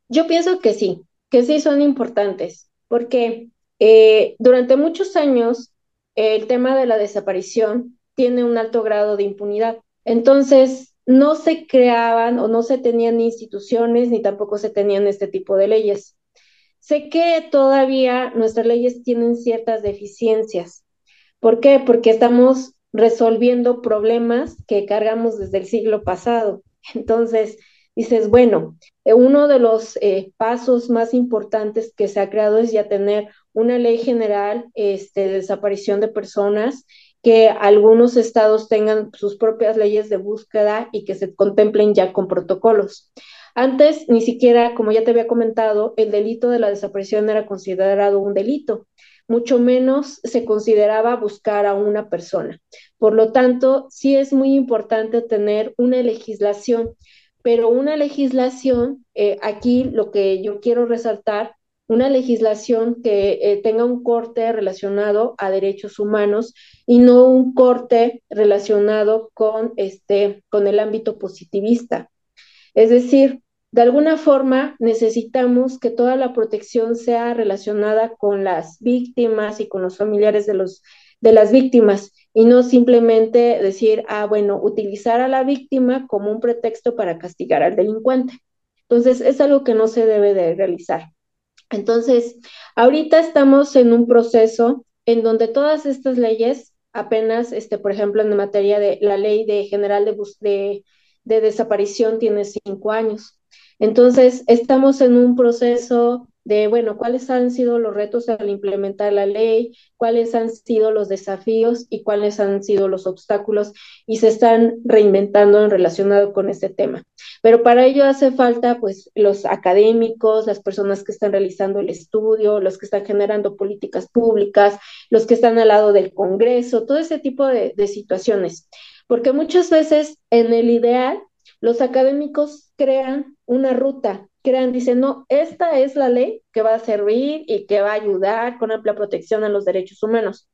yo pienso que sí, que sí son importantes, porque eh, durante muchos años el tema de la desaparición tiene un alto grado de impunidad. Entonces, no se creaban o no se tenían instituciones ni tampoco se tenían este tipo de leyes. Sé que todavía nuestras leyes tienen ciertas deficiencias. ¿Por qué? Porque estamos resolviendo problemas que cargamos desde el siglo pasado. Entonces, dices, bueno, eh, uno de los eh, pasos más importantes que se ha creado es ya tener una ley general este, de desaparición de personas, que algunos estados tengan sus propias leyes de búsqueda y que se contemplen ya con protocolos. Antes, ni siquiera, como ya te había comentado, el delito de la desaparición era considerado un delito mucho menos se consideraba buscar a una persona. Por lo tanto, sí es muy importante tener una legislación, pero una legislación, eh, aquí lo que yo quiero resaltar, una legislación que eh, tenga un corte relacionado a derechos humanos y no un corte relacionado con, este, con el ámbito positivista. Es decir, de alguna forma necesitamos que toda la protección sea relacionada con las víctimas y con los familiares de, los, de las víctimas y no simplemente decir, ah, bueno, utilizar a la víctima como un pretexto para castigar al delincuente. Entonces, es algo que no se debe de realizar. Entonces, ahorita estamos en un proceso en donde todas estas leyes, apenas, este, por ejemplo, en materia de la ley de general de, de, de desaparición, tiene cinco años. Entonces, estamos en un proceso de, bueno, cuáles han sido los retos al implementar la ley, cuáles han sido los desafíos y cuáles han sido los obstáculos y se están reinventando en relacionado con este tema. Pero para ello hace falta, pues, los académicos, las personas que están realizando el estudio, los que están generando políticas públicas, los que están al lado del Congreso, todo ese tipo de, de situaciones. Porque muchas veces en el ideal los académicos crean una ruta, crean, dicen, no, esta es la ley que va a servir y que va a ayudar con amplia protección a los derechos humanos.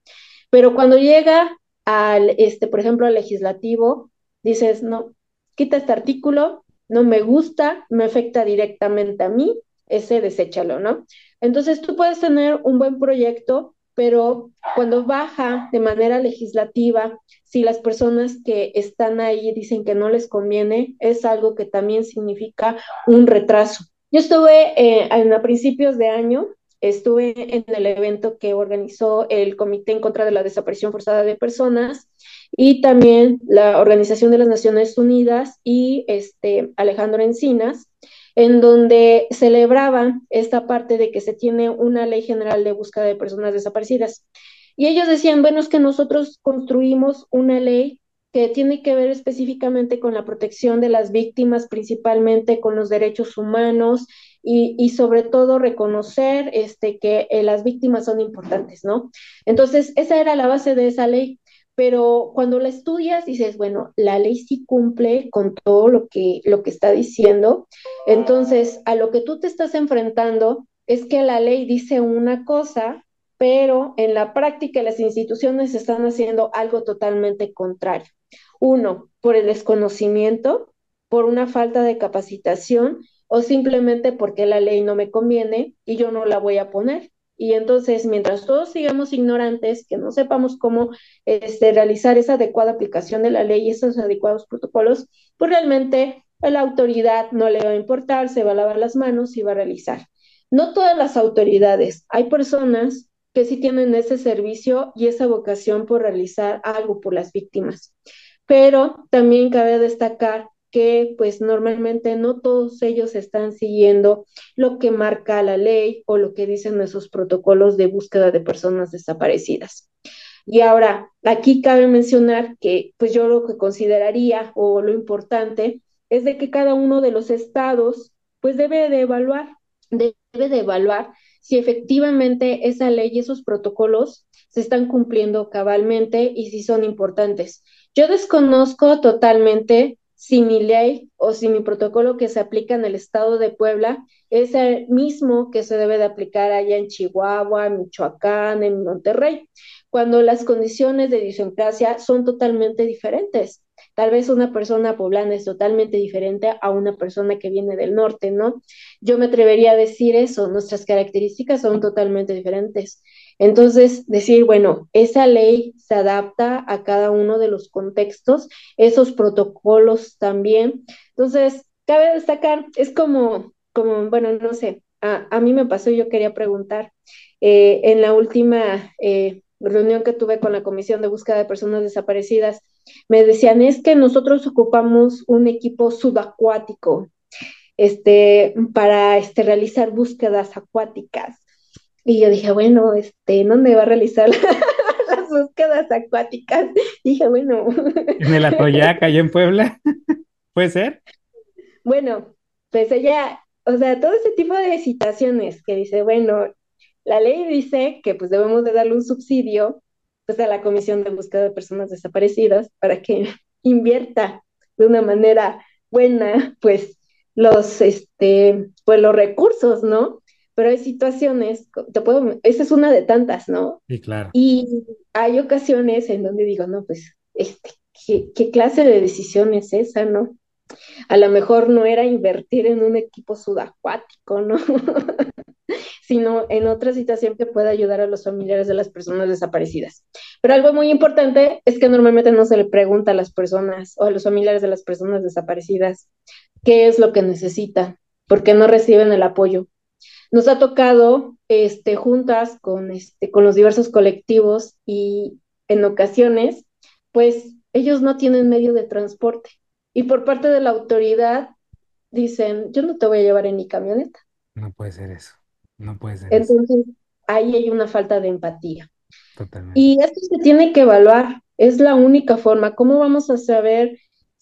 Pero cuando llega al, este, por ejemplo, al legislativo, dices, no, quita este artículo, no me gusta, me afecta directamente a mí, ese deséchalo, ¿no? Entonces tú puedes tener un buen proyecto, pero cuando baja de manera legislativa, si las personas que están ahí dicen que no les conviene, es algo que también significa un retraso. Yo estuve eh, a principios de año, estuve en el evento que organizó el Comité en contra de la Desaparición Forzada de Personas y también la Organización de las Naciones Unidas y este, Alejandro Encinas, en donde celebraban esta parte de que se tiene una ley general de búsqueda de personas desaparecidas. Y ellos decían, bueno, es que nosotros construimos una ley que tiene que ver específicamente con la protección de las víctimas, principalmente con los derechos humanos y, sobre todo reconocer este, que eh, las víctimas son importantes, ¿no? Entonces, esa era la base de esa ley pero cuando la estudias dices, bueno, la ley sí cumple con todo lo que, lo que está diciendo. Entonces, a lo que tú te estás enfrentando es que la ley dice una cosa, pero en la práctica las instituciones están haciendo algo totalmente contrario. Uno, por el desconocimiento, por una falta de capacitación o simplemente porque la ley no me conviene y yo no la voy a poner. Y entonces, mientras todos sigamos ignorantes, que no sepamos cómo este, realizar esa adecuada aplicación de la ley y esos adecuados protocolos, pues realmente a la autoridad no le va a importar, se va a lavar las manos y va a realizar. No todas las autoridades, hay personas que sí tienen ese servicio y esa vocación por realizar algo por las víctimas. Pero también cabe destacar que pues normalmente no todos ellos están siguiendo lo que marca la ley o lo que dicen esos protocolos de búsqueda de personas desaparecidas. Y ahora, aquí cabe mencionar que pues yo lo que consideraría o lo importante es de que cada uno de los estados pues debe de evaluar, debe de evaluar si efectivamente esa ley y esos protocolos se están cumpliendo cabalmente y si son importantes. Yo desconozco totalmente si mi ley o si mi protocolo que se aplica en el estado de Puebla es el mismo que se debe de aplicar allá en Chihuahua, Michoacán, en Monterrey, cuando las condiciones de idiosincrasia son totalmente diferentes. Tal vez una persona poblana es totalmente diferente a una persona que viene del norte, ¿no? Yo me atrevería a decir eso, nuestras características son totalmente diferentes. Entonces, decir, bueno, esa ley se adapta a cada uno de los contextos, esos protocolos también. Entonces, cabe destacar, es como, como bueno, no sé, a, mí me pasó, yo quería preguntar, eh, en la última eh, reunión que tuve con la Comisión de Búsqueda de Personas Desaparecidas, me decían, es que nosotros ocupamos un equipo subacuático este, para este, realizar búsquedas acuáticas. Y yo dije, bueno, este, ¿dónde va a realizar las búsquedas acuáticas? dije, bueno. En el Atoyac, allá en Puebla. ¿Puede ser? Bueno, pues ella, o sea, todo ese tipo de situaciones que dice, bueno, la ley dice que pues debemos de darle un subsidio pues a la Comisión de Búsqueda de Personas Desaparecidas para que invierta de una manera buena pues los este pues los recursos, ¿no? Pero hay situaciones, te puedo, esa es una de tantas, ¿no? Sí, claro. Y hay ocasiones en donde digo, no, pues, este, ¿qué, qué clase de decisión es esa, no? A lo mejor no era invertir en un equipo subacuático, ¿no? sino en otra situación que pueda ayudar a los familiares de las personas desaparecidas. Pero algo muy importante es que normalmente no se le pregunta a las personas o a los familiares de las personas desaparecidas qué es lo que necesitan, porque no reciben el apoyo. Nos ha tocado este, juntas con, este, con los diversos colectivos y en ocasiones, pues ellos no tienen medio de transporte. Y por parte de la autoridad dicen, yo no te voy a llevar en mi camioneta. No puede ser eso. No puede ser. Entonces, ahí hay una falta de empatía. Y esto se tiene que evaluar, es la única forma. ¿Cómo vamos a saber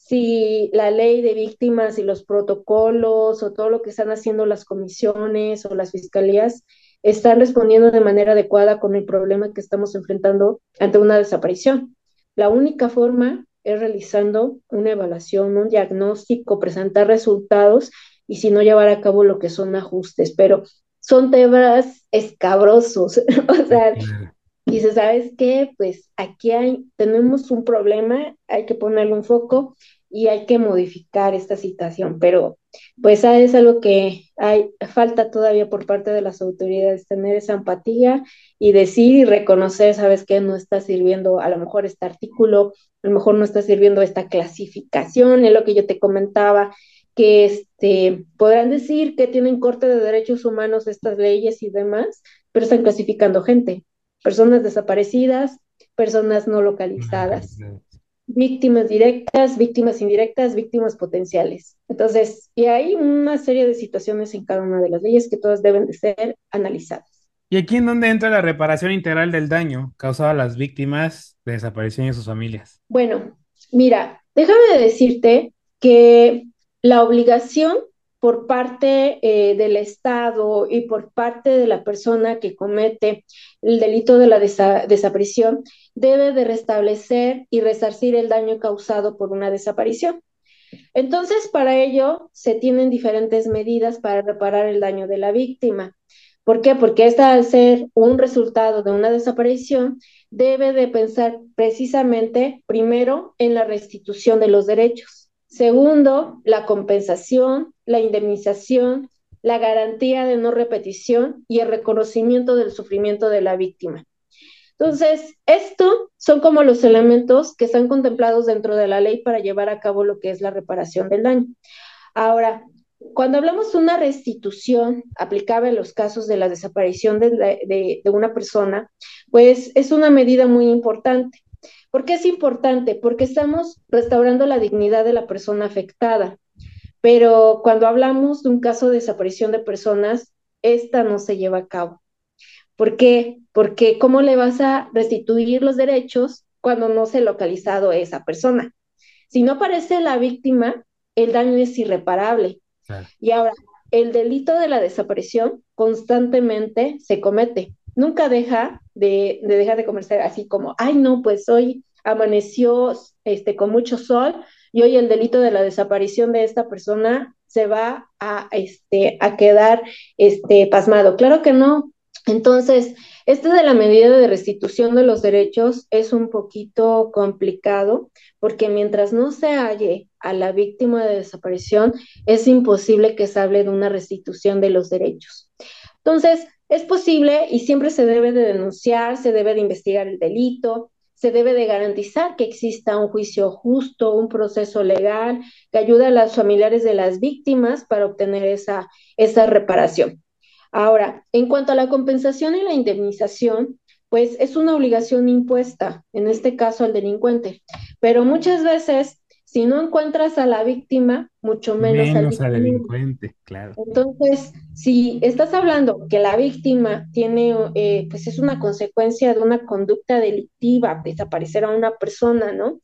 si la ley de víctimas y los protocolos o todo lo que están haciendo las comisiones o las fiscalías están respondiendo de manera adecuada con el problema que estamos enfrentando ante una desaparición? La única forma es realizando una evaluación, un diagnóstico, presentar resultados y si no llevar a cabo lo que son ajustes. Pero son temas escabrosos, o sea, y se ¿sabes qué? Pues aquí hay, tenemos un problema, hay que ponerle un foco y hay que modificar esta situación, pero pues es algo que hay, falta todavía por parte de las autoridades, tener esa empatía y decir y reconocer, ¿sabes qué? No está sirviendo a lo mejor este artículo, a lo mejor no está sirviendo esta clasificación, es lo que yo te comentaba, que este, podrán decir que tienen corte de derechos humanos estas leyes y demás, pero están clasificando gente, personas desaparecidas, personas no localizadas, víctimas directas, víctimas indirectas, víctimas potenciales. Entonces, y hay una serie de situaciones en cada una de las leyes que todas deben de ser analizadas. ¿Y aquí en dónde entra la reparación integral del daño causado a las víctimas de desaparición y sus familias? Bueno, mira, déjame decirte que la obligación por parte eh, del Estado y por parte de la persona que comete el delito de la desaparición debe de restablecer y resarcir el daño causado por una desaparición. Entonces, para ello se tienen diferentes medidas para reparar el daño de la víctima. ¿Por qué? Porque esta, al ser un resultado de una desaparición, debe de pensar precisamente primero en la restitución de los derechos Segundo, la compensación, la indemnización, la garantía de no repetición y el reconocimiento del sufrimiento de la víctima. Entonces, esto son como los elementos que están contemplados dentro de la ley para llevar a cabo lo que es la reparación del daño. Ahora, cuando hablamos de una restitución aplicable en los casos de la desaparición de, de una persona, pues es una medida muy importante. ¿Por qué es importante? Porque estamos restaurando la dignidad de la persona afectada. Pero cuando hablamos de un caso de desaparición de personas, esta no se lleva a cabo. ¿Por qué? Porque ¿cómo le vas a restituir los derechos cuando no se ha localizado esa persona? Si no aparece la víctima, el daño es irreparable. Y ahora, el delito de la desaparición constantemente se comete. Nunca deja de, de dejar de comerse así como, ay, no, pues hoy amaneció este, con mucho sol y hoy el delito de la desaparición de esta persona se va a, este, a quedar este, pasmado. Claro que no. Entonces, este de la medida de restitución de los derechos es un poquito complicado porque mientras no se halle a la víctima de desaparición, es imposible que se hable de una restitución de los derechos. Entonces, es posible y siempre se debe de denunciar, se debe de investigar el delito, se debe de garantizar que exista un juicio justo, un proceso legal que ayude a los familiares de las víctimas para obtener esa, esa reparación. Ahora, en cuanto a la compensación y la indemnización, pues es una obligación impuesta, en este caso al delincuente, pero muchas veces si no encuentras a la víctima, mucho menos, al, delincuente, claro. Entonces, si estás hablando que la víctima tiene, eh, pues es una consecuencia de una conducta delictiva, desaparecer a una persona, ¿no?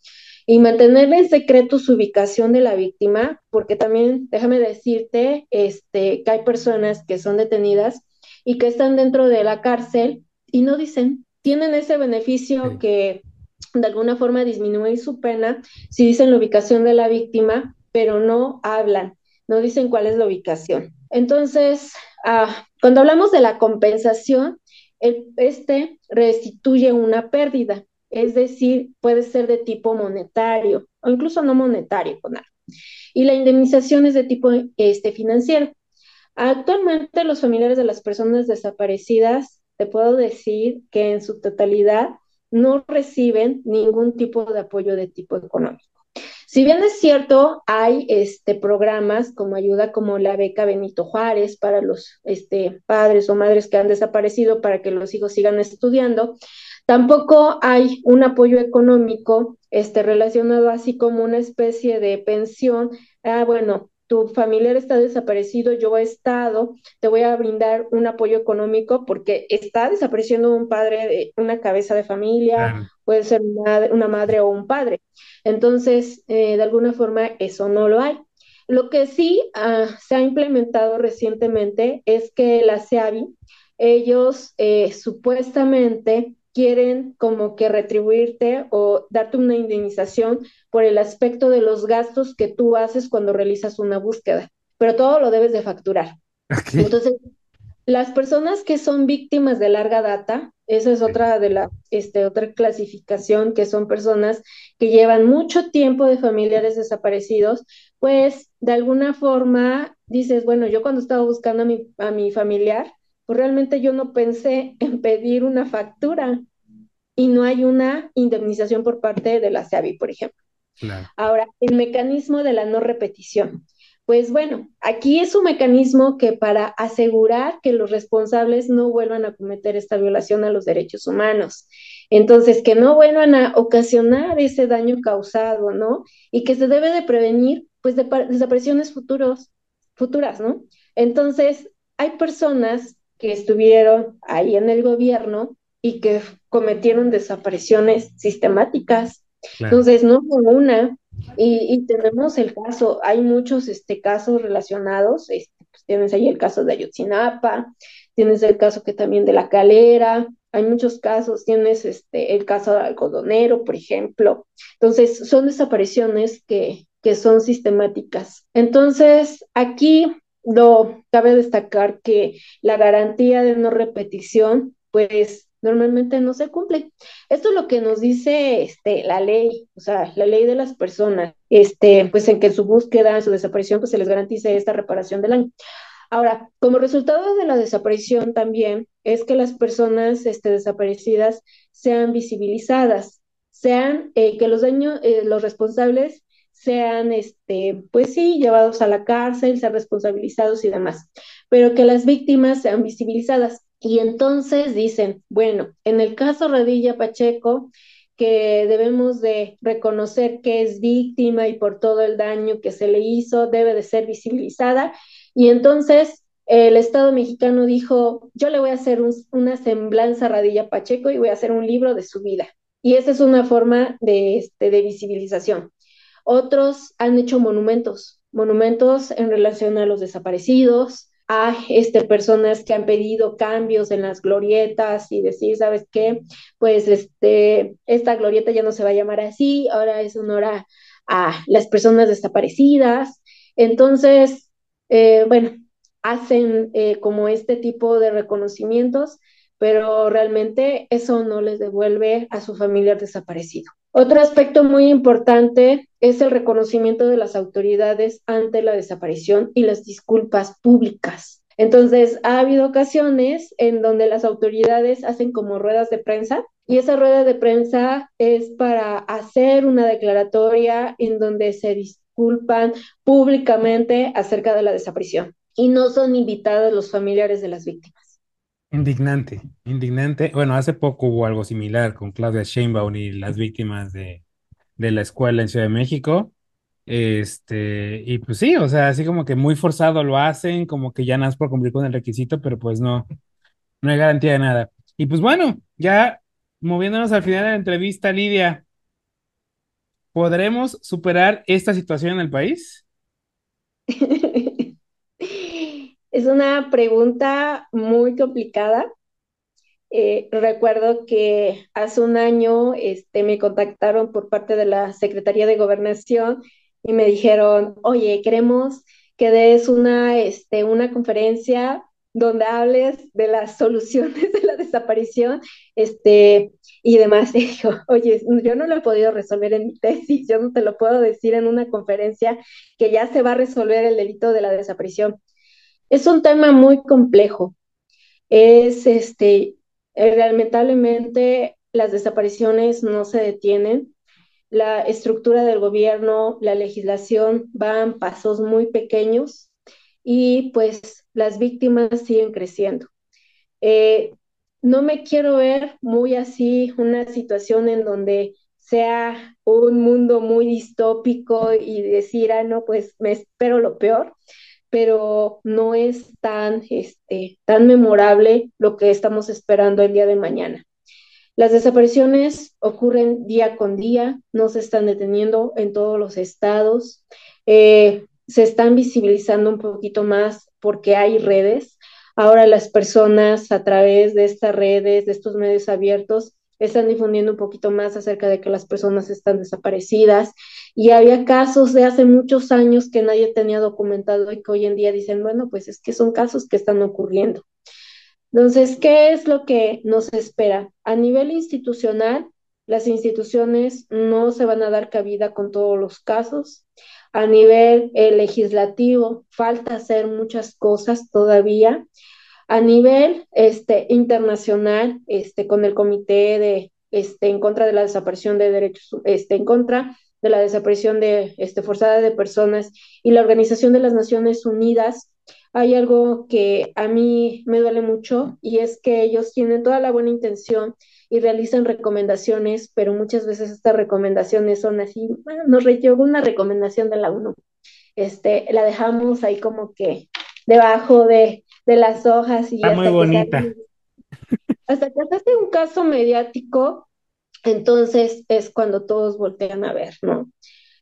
Y mantener en secreto su ubicación de la víctima, porque también, déjame decirte, este, que hay personas que son detenidas y que están dentro de la cárcel y no dicen, tienen ese beneficio que de alguna forma disminuye su pena si dicen la ubicación de la víctima, pero no hablan, no dicen cuál es la ubicación. Entonces, ah, cuando hablamos de la compensación, este restituye una pérdida, es decir, puede ser de tipo monetario o incluso no monetario con algo. Y la indemnización es de tipo este, financiero. Actualmente los familiares de las personas desaparecidas, te puedo decir que en su totalidad no reciben ningún tipo de apoyo de tipo económico. Si bien es cierto, hay este, programas como ayuda como la beca Benito Juárez para los este, padres o madres que han desaparecido para que los hijos sigan estudiando, tampoco hay un apoyo económico este, relacionado así como una especie de pensión. Ah, bueno, tu familiar está desaparecido, yo he estado, te voy a brindar un apoyo económico porque está desapareciendo un padre, una cabeza de familia, puede ser una, madre o un padre. Entonces, eh, de alguna forma, eso no lo hay. Lo que sí ah, se ha implementado recientemente es que la SEAVI, ellos eh, supuestamente quieren como que retribuirte o darte una indemnización por el aspecto de los gastos que tú haces cuando realizas una búsqueda, pero todo lo debes de facturar. Entonces, las personas que son víctimas de larga data, esa es otra de la este, otra clasificación, que son personas que llevan mucho tiempo de familiares desaparecidos, pues de alguna forma dices, bueno, yo cuando estaba buscando a mi, a mi familiar, pues realmente yo no pensé en pedir una factura y no hay una indemnización por parte de la SEAVI, por ejemplo. Ahora, el mecanismo de la no repetición. Pues bueno, aquí es un mecanismo que para asegurar que los responsables no vuelvan a cometer esta violación a los derechos humanos. Entonces, que no vuelvan a ocasionar ese daño causado, ¿no? Y que se debe de prevenir, pues, de desapariciones futuros, futuras, ¿no? Entonces, hay personas que estuvieron ahí en el gobierno y que cometieron desapariciones sistemáticas. Entonces, no fue una. Y, tenemos el caso, hay muchos este, casos relacionados. Este, pues, tienes ahí el caso de Ayotzinapa, tienes el caso que también de la calera, hay muchos casos, tienes este, el caso del algodonero, por ejemplo. Entonces, son desapariciones que, que son sistemáticas. Entonces, aquí lo cabe destacar que la garantía de no repetición, pues normalmente no se cumple. Esto es lo que nos dice este, la ley, o sea, la ley de las personas, este, pues en que su búsqueda, su desaparición, pues se les garantice esta reparación del daño. Ahora, como resultado de la desaparición también es que las personas este, desaparecidas sean visibilizadas, sean eh, que los daños, eh, los responsables sean, este, pues sí, llevados a la cárcel, sean responsabilizados y demás, pero que las víctimas sean visibilizadas. Y entonces dicen, bueno, en el caso Radilla Pacheco, que debemos de reconocer que es víctima y por todo el daño que se le hizo debe de ser visibilizada. Y entonces el Estado mexicano dijo, yo le voy a hacer una semblanza a Radilla Pacheco y voy a hacer un libro de su vida. Y esa es una forma de, este, de visibilización. Otros han hecho monumentos, monumentos en relación a los desaparecidos, a este, personas que han pedido cambios en las glorietas y decir, ¿sabes qué? Pues este, esta glorieta ya no se va a llamar así, ahora es honor a, las personas desaparecidas. Entonces, eh, bueno, hacen eh, como este tipo de reconocimientos, pero realmente eso no les devuelve a su familiar desaparecido. Otro aspecto muy importante es el reconocimiento de las autoridades ante la desaparición y las disculpas públicas. Entonces, ha habido ocasiones en donde las autoridades hacen como ruedas de prensa y esa rueda de prensa es para hacer una declaratoria en donde se disculpan públicamente acerca de la desaparición y no son invitados los familiares de las víctimas. Indignante, indignante. Bueno, hace poco hubo algo similar con Claudia Sheinbaum y las víctimas de, de la escuela en Ciudad de México. Este, y pues sí, o sea, así como que muy forzado lo hacen, como que ya nada por cumplir con el requisito, pero pues no, no hay garantía de nada. Y pues bueno, ya moviéndonos al final de la entrevista, Lidia, ¿podremos superar esta situación en el país? Es una pregunta muy complicada. Eh, recuerdo que hace un año este, me contactaron por parte de la Secretaría de Gobernación y me dijeron, oye, queremos que des una, este, una conferencia donde hables de las soluciones de la desaparición este, y demás. Y oye, yo no lo he podido resolver en mi tesis, yo no te lo puedo decir en una conferencia que ya se va a resolver el delito de la desaparición. Es un tema muy complejo. Es este, eh, lamentablemente las desapariciones no se detienen. La estructura del gobierno, la legislación van pasos muy pequeños y pues las víctimas siguen creciendo. Eh, no me quiero ver muy así, una situación en donde sea un mundo muy distópico y decir, ah, no, pues me espero lo peor, pero no es tan, este, tan memorable lo que estamos esperando el día de mañana. Las desapariciones ocurren día con día, no se están deteniendo en todos los estados. Eh, se están visibilizando un poquito más porque hay redes. Ahora las personas a través de estas redes, de estos medios abiertos, están difundiendo un poquito más acerca de que las personas están desaparecidas. Y había casos de hace muchos años que nadie tenía documentado y que hoy en día dicen, bueno, pues es que son casos que están ocurriendo. Entonces, ¿qué es lo que nos espera? A nivel institucional, las instituciones no se van a dar cabida con todos los casos. A nivel eh, legislativo, falta hacer muchas cosas todavía. A nivel este, internacional, este, con el Comité de, este, en contra de la desaparición de derechos, este, en contra de la desaparición de, este, forzada de personas y la Organización de las Naciones Unidas, hay algo que a mí me duele mucho y es que ellos tienen toda la buena intención y realizan recomendaciones, pero muchas veces estas recomendaciones son así, bueno, nos llegó una recomendación de la ONU, este, la dejamos ahí como que debajo de, de las hojas y Está muy bonita. hasta que hace un caso mediático, entonces es cuando todos voltean a ver, ¿no?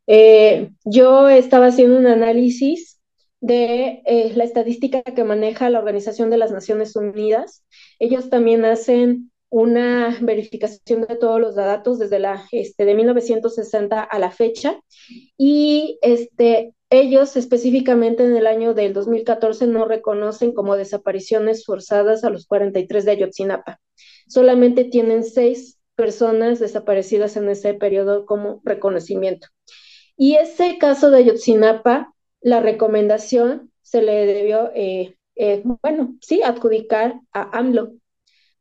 Eh, yo estaba haciendo un análisis de eh, la estadística que maneja la Organización de las Naciones Unidas. Ellos también hacen una verificación de todos los datos desde la, este, de 1960 a la fecha y este, ellos específicamente en el año del 2014 no reconocen como desapariciones forzadas a los 43 de Ayotzinapa. Solamente tienen seis personas desaparecidas en ese periodo como reconocimiento. Y ese caso de Ayotzinapa, la recomendación se le debió, eh, eh, bueno, sí, adjudicar a AMLO,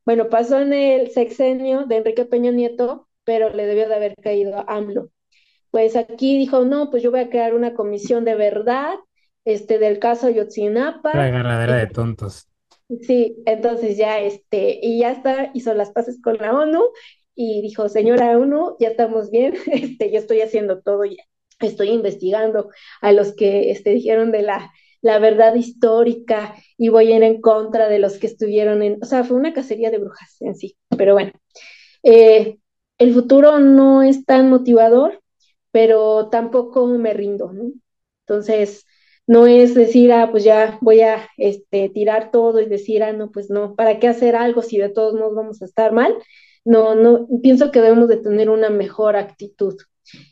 bueno, pasó en el sexenio de Enrique Peña Nieto, pero le debió de haber caído a AMLO. Pues aquí dijo, no, pues yo voy a crear una comisión de verdad este, del caso Yotzinapa. La agarradera de tontos. Sí, entonces ya, este, y ya está, hizo las paces con la ONU y dijo, señora ONU, ya estamos bien, este, yo estoy haciendo todo ya, estoy investigando a los que este, dijeron de la la verdad histórica y voy a ir en contra de los que estuvieron en, o sea, fue una cacería de brujas en sí, pero bueno, eh, el futuro no es tan motivador, pero tampoco me rindo. Entonces, no es decir, ah, pues ya voy a este, tirar todo y decir, ah, no, pues no, ¿para qué hacer algo si de todos modos vamos a estar mal? No, no, pienso que debemos de tener una mejor actitud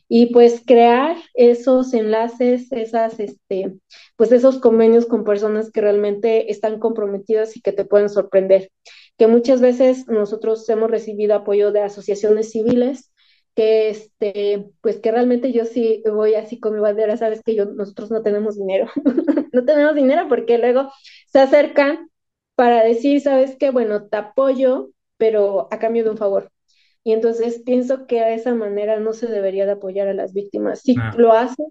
y pues crear esos enlaces, esas, este, pues esos convenios con personas que realmente están comprometidas y que te pueden sorprender. Que muchas veces nosotros hemos recibido apoyo de asociaciones civiles que este, pues que realmente yo sí voy así con mi bandera, sabes que yo, nosotros no tenemos dinero, no tenemos dinero porque luego se acercan para decir, sabes que, bueno, te apoyo, pero a cambio de un favor. Y entonces pienso que a esa manera no se debería de apoyar a las víctimas. Si ah. lo haces,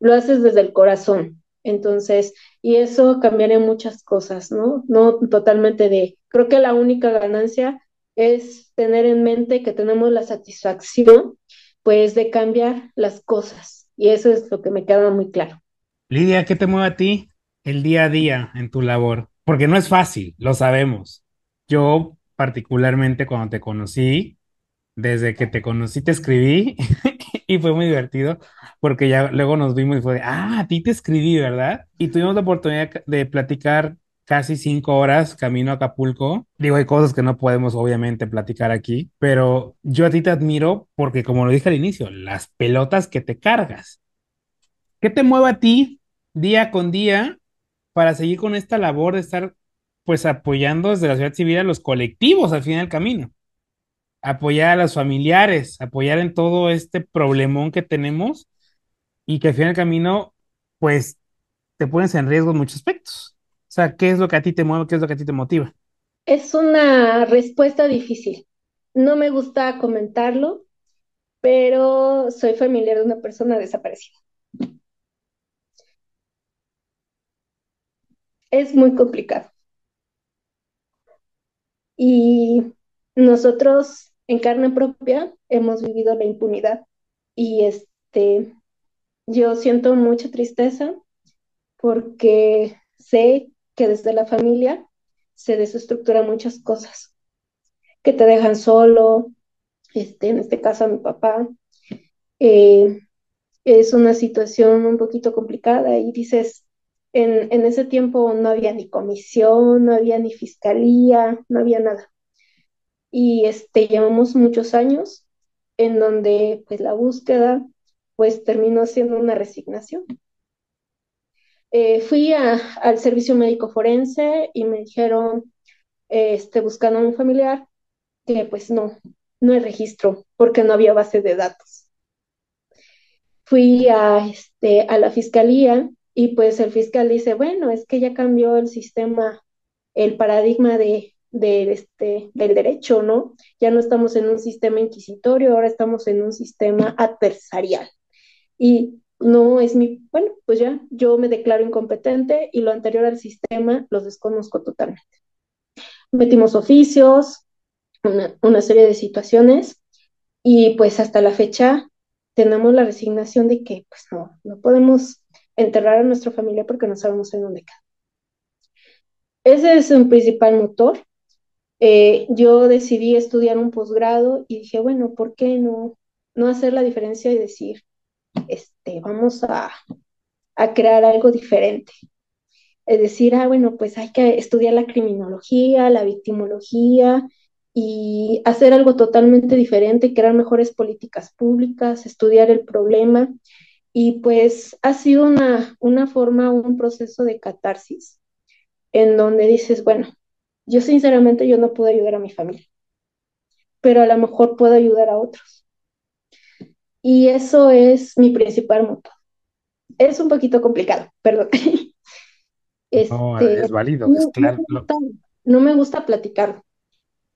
lo haces desde el corazón. Entonces, y eso cambiaría muchas cosas, ¿no? No totalmente de, creo que la única ganancia es tener en mente que tenemos la satisfacción, pues, de cambiar las cosas. Y eso es lo que me queda muy claro. Lidia, ¿qué te mueve a ti el día a día en tu labor? Porque no es fácil, lo sabemos. Yo, particularmente cuando te conocí, desde que te conocí te escribí y fue muy divertido porque ya luego nos vimos y fue de, ah, a ti te escribí, ¿verdad? Y tuvimos la oportunidad de platicar casi cinco horas camino a Acapulco. Digo, hay cosas que no podemos obviamente platicar aquí, pero yo a ti te admiro porque, como lo dije al inicio, las pelotas que te cargas. ¿Qué te mueve a ti día con día para seguir con esta labor de estar pues apoyando desde la sociedad civil a los colectivos al fin del camino? Apoyar a los familiares, apoyar en todo este problemón que tenemos y que al fin del camino pues te pones en riesgo en muchos aspectos. O sea, ¿qué es lo que a ti te mueve? ¿Qué es lo que a ti te motiva? Es una respuesta difícil. No me gusta comentarlo, pero soy familiar de una persona desaparecida. Es muy complicado. Y nosotros en carne propia hemos vivido la impunidad y este yo siento mucha tristeza porque sé que desde la familia se desestructuran muchas cosas, que te dejan solo, este, en este caso a mi papá. Eh, es una situación un poquito complicada y dices, en, en, ese tiempo no había ni comisión, no había ni fiscalía, no había nada. Y este, llevamos muchos años en donde pues la búsqueda pues terminó siendo una resignación. Eh, fui al servicio médico forense y me dijeron, este, buscando a un familiar, que pues no, no hay registro porque no había base de datos. Fui a, este, a la fiscalía y pues el fiscal dice, bueno, es que ya cambió el sistema, el paradigma de, de este, del derecho, ¿no? Ya no estamos en un sistema inquisitorio, ahora estamos en un sistema adversarial. Y no es mi, bueno, pues ya, yo me declaro incompetente y lo anterior al sistema los desconozco totalmente. Metimos oficios, una, una serie de situaciones y pues hasta la fecha tenemos la resignación de que pues no, no podemos enterrar a nuestra familia porque no sabemos en dónde queda. Ese es un principal motor. Eh, yo decidí estudiar un posgrado y dije, bueno, ¿por qué no, no hacer la diferencia y decir, este, vamos a, a crear algo diferente. Es decir, ah, bueno, pues hay que estudiar la criminología, la victimología y hacer algo totalmente diferente, crear mejores políticas públicas, estudiar el problema. Y pues ha sido una, una forma, un proceso de catarsis en donde dices, bueno, yo sinceramente yo no puedo ayudar a mi familia, pero a lo mejor puedo ayudar a otros. Y eso es mi principal motor. Es un poquito complicado, perdón. no, este, es válido, no, es claro. No me, gusta, no me gusta platicar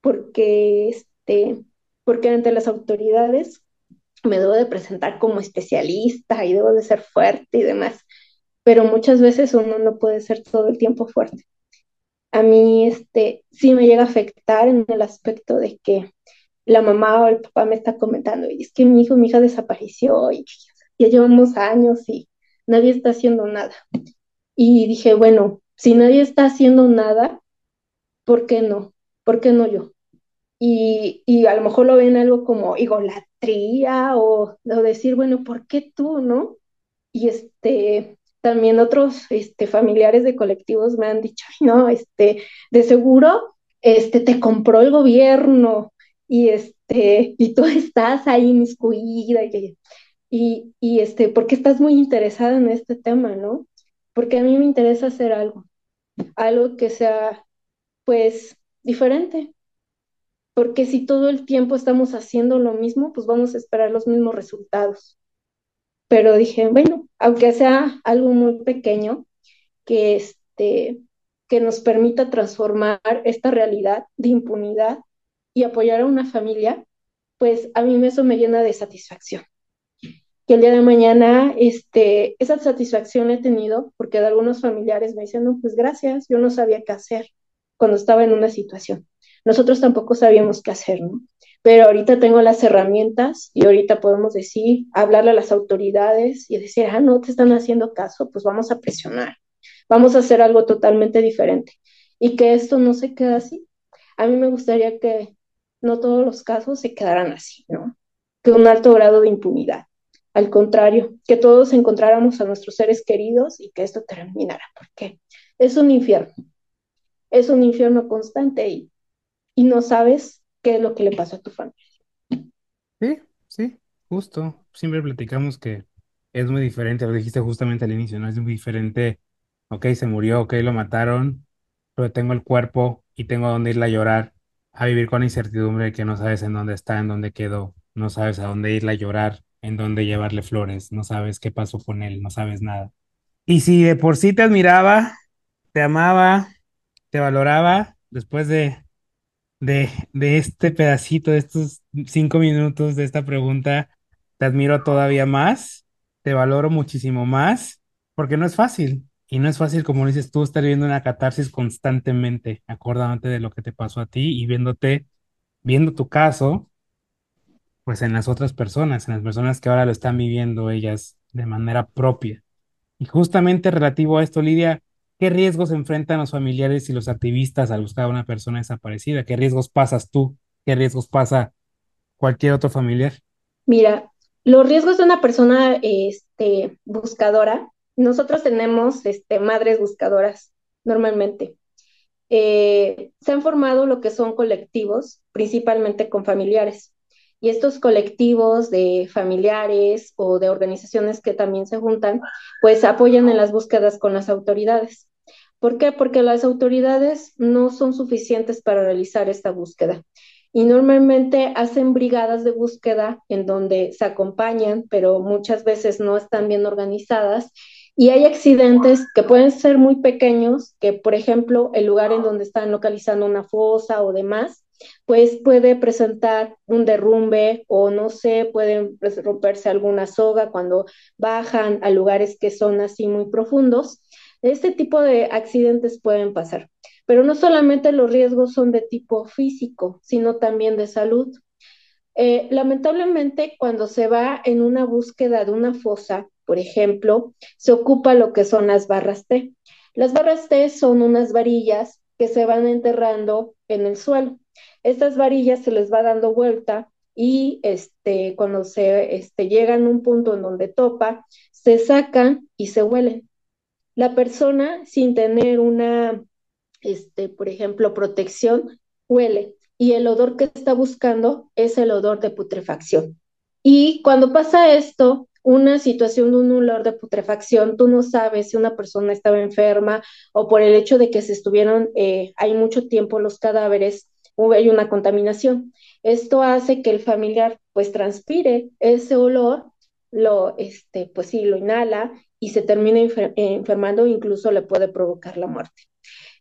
porque, este, porque ante las autoridades me debo de presentar como especialista y debo de ser fuerte y demás, pero muchas veces uno no puede ser todo el tiempo fuerte. A mí este, sí me llega a afectar en el aspecto de que la mamá o el papá me está comentando, y es que mi hijo, mi hija desapareció y ya llevamos años y nadie está haciendo nada. Y dije, bueno, si nadie está haciendo nada, ¿por qué no? ¿Por qué no yo? Y, y a lo mejor lo ven algo como o, o decir, bueno, ¿por qué tú, no? Y este, también otros este, familiares de colectivos me han dicho, no, este, de seguro este, te compró el gobierno y este, y tú estás ahí inmiscuida y, y, y este, porque estás muy interesada en este tema, ¿no? Porque a mí me interesa hacer algo, algo que sea, pues, diferente. Porque si todo el tiempo estamos haciendo lo mismo, pues vamos a esperar los mismos resultados. Pero dije, bueno, aunque sea algo muy pequeño, que este, que nos permita transformar esta realidad de impunidad y apoyar a una familia, pues a mí eso me llena de satisfacción. Que el día de mañana, este, esa satisfacción he tenido porque de algunos familiares me dicen, no, pues gracias, yo no sabía qué hacer cuando estaba en una situación. Nosotros tampoco sabíamos qué hacer, ¿no? Pero ahorita tengo las herramientas y ahorita podemos decir, hablarle a las autoridades y decir, ah, no te están haciendo caso, pues vamos a presionar, vamos a hacer algo totalmente diferente. Y que esto no se quede así. A mí me gustaría que no todos los casos se quedaran así, ¿no? Que un alto grado de impunidad. Al contrario, que todos encontráramos a nuestros seres queridos y que esto terminara, porque es un infierno. es un infierno constante y, y no sabes qué es lo que le pasó a tu familia. Sí, sí, justo. Siempre platicamos que es muy diferente, lo dijiste justamente al inicio, ¿no? Es muy diferente, ok, se murió, ok, lo mataron, pero tengo el cuerpo y tengo a dónde irle a llorar, a vivir con la incertidumbre que no sabes en dónde está, en dónde quedó, no sabes a dónde irle a llorar, en dónde llevarle flores, no sabes qué pasó con él, no sabes nada. Y si de por sí te admiraba, te amaba, te valoraba, después de, de, de este pedacito, de estos cinco minutos de esta pregunta, te admiro todavía más, te valoro muchísimo más, porque no es fácil. Y no es fácil, como dices tú, estar viviendo una catarsis constantemente, acordándote de lo que te pasó a ti y viéndote, viendo tu caso, pues en las otras personas, en las personas que ahora lo están viviendo ellas de manera propia. Y justamente relativo a esto, Lidia, ¿qué riesgos enfrentan los familiares y los activistas al buscar a una persona desaparecida? ¿Qué riesgos pasas tú? ¿Qué riesgos pasa cualquier otro familiar? Mira, los riesgos de una persona este, buscadora, nosotros tenemos este, madres buscadoras normalmente. Eh, se han formado lo que son colectivos, principalmente con familiares. Y estos colectivos de familiares o de organizaciones que también se juntan, pues apoyan en las búsquedas con las autoridades. ¿Por qué? Porque las autoridades no son suficientes para realizar esta búsqueda. Y normalmente hacen brigadas de búsqueda en donde se acompañan, pero muchas veces no están bien organizadas. Y hay accidentes que pueden ser muy pequeños, que por ejemplo el lugar en donde están localizando una fosa o demás, pues puede presentar un derrumbe o no sé, pueden romperse alguna soga cuando bajan a lugares que son así muy profundos. Este tipo de accidentes pueden pasar, pero no solamente los riesgos son de tipo físico, sino también de salud. Eh, lamentablemente, cuando se va en una búsqueda de una fosa, por ejemplo, se ocupa lo que son las barras T. Las barras T son unas varillas que se van enterrando en el suelo. Estas varillas se les va dando vuelta y este, cuando se este, llegan a un punto en donde topa, se sacan y se huelen. La persona, sin tener una, este, por ejemplo, protección, huele y el odor que está buscando es el odor de putrefacción. Y cuando pasa esto, una situación de un olor de putrefacción, tú no sabes si una persona estaba enferma o por el hecho de que se estuvieron, eh, hay mucho tiempo los cadáveres, hay una contaminación. Esto hace que el familiar pues transpire ese olor, lo, este, pues sí, lo inhala y se termina enfermando, incluso le puede provocar la muerte.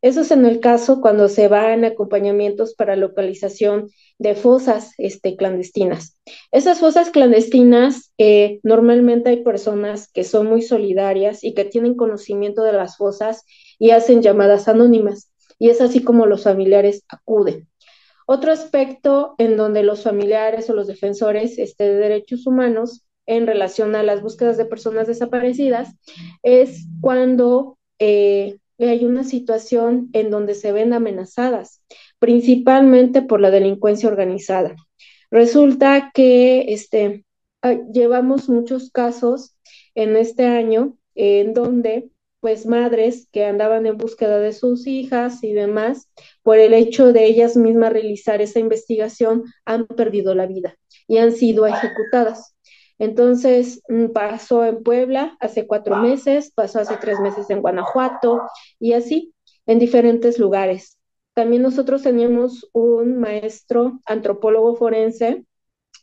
Eso es en el caso cuando se van acompañamientos para localización de fosas este, clandestinas. Esas fosas clandestinas, eh, normalmente hay personas que son muy solidarias y que tienen conocimiento de las fosas y hacen llamadas anónimas. Y es así como los familiares acuden. Otro aspecto en donde los familiares o los defensores este, de derechos humanos en relación a las búsquedas de personas desaparecidas es cuando eh, hay una situación en donde se ven amenazadas, principalmente por la delincuencia organizada. Resulta que este, ah, llevamos muchos casos en este año en donde pues madres que andaban en búsqueda de sus hijas y demás, por el hecho de ellas mismas realizar esa investigación, han perdido la vida y han sido ejecutadas. Entonces, mm, pasó en Puebla hace cuatro meses, pasó hace tres meses en Guanajuato y así en diferentes lugares. También nosotros teníamos un maestro antropólogo forense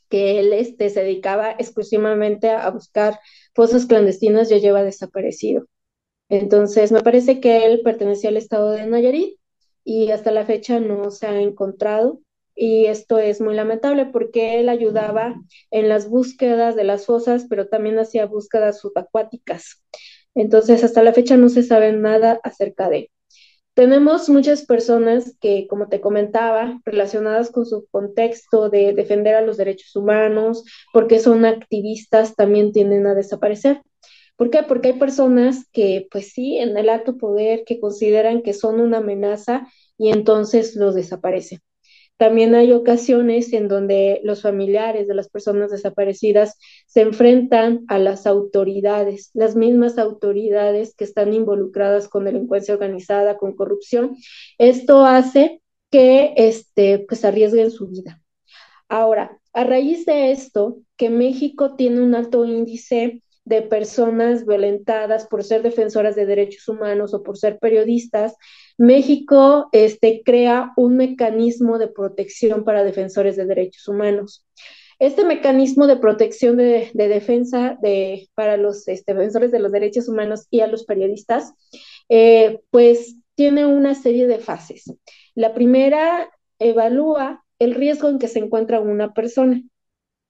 que él este, se dedicaba exclusivamente a buscar fosas clandestinas, ya lleva desaparecido. Entonces, me parece que él pertenecía al estado de Nayarit y hasta la fecha no se ha encontrado. Y esto es muy lamentable porque él ayudaba en las búsquedas de las fosas, pero también hacía búsquedas subacuáticas. Entonces, hasta la fecha no se sabe nada acerca de él. Tenemos muchas personas que, como te comentaba, relacionadas con su contexto de defender a los derechos humanos, porque son activistas, también tienden a desaparecer. ¿Por qué? Porque hay personas que, pues sí, en el alto poder, que consideran que son una amenaza y entonces los desaparecen. También hay ocasiones en donde los familiares de las personas desaparecidas se enfrentan a las autoridades, las mismas autoridades que están involucradas con delincuencia organizada, con corrupción. Esto hace que este, pues arriesguen su vida. Ahora, a raíz de esto, que México tiene un alto índice de personas violentadas por ser defensoras de derechos humanos o por ser periodistas, México este, crea un mecanismo de protección para defensores de derechos humanos. Este mecanismo de protección de, defensa de, para los este, defensores de los derechos humanos y a los periodistas, eh, pues tiene una serie de fases. La primera evalúa el riesgo en que se encuentra una persona.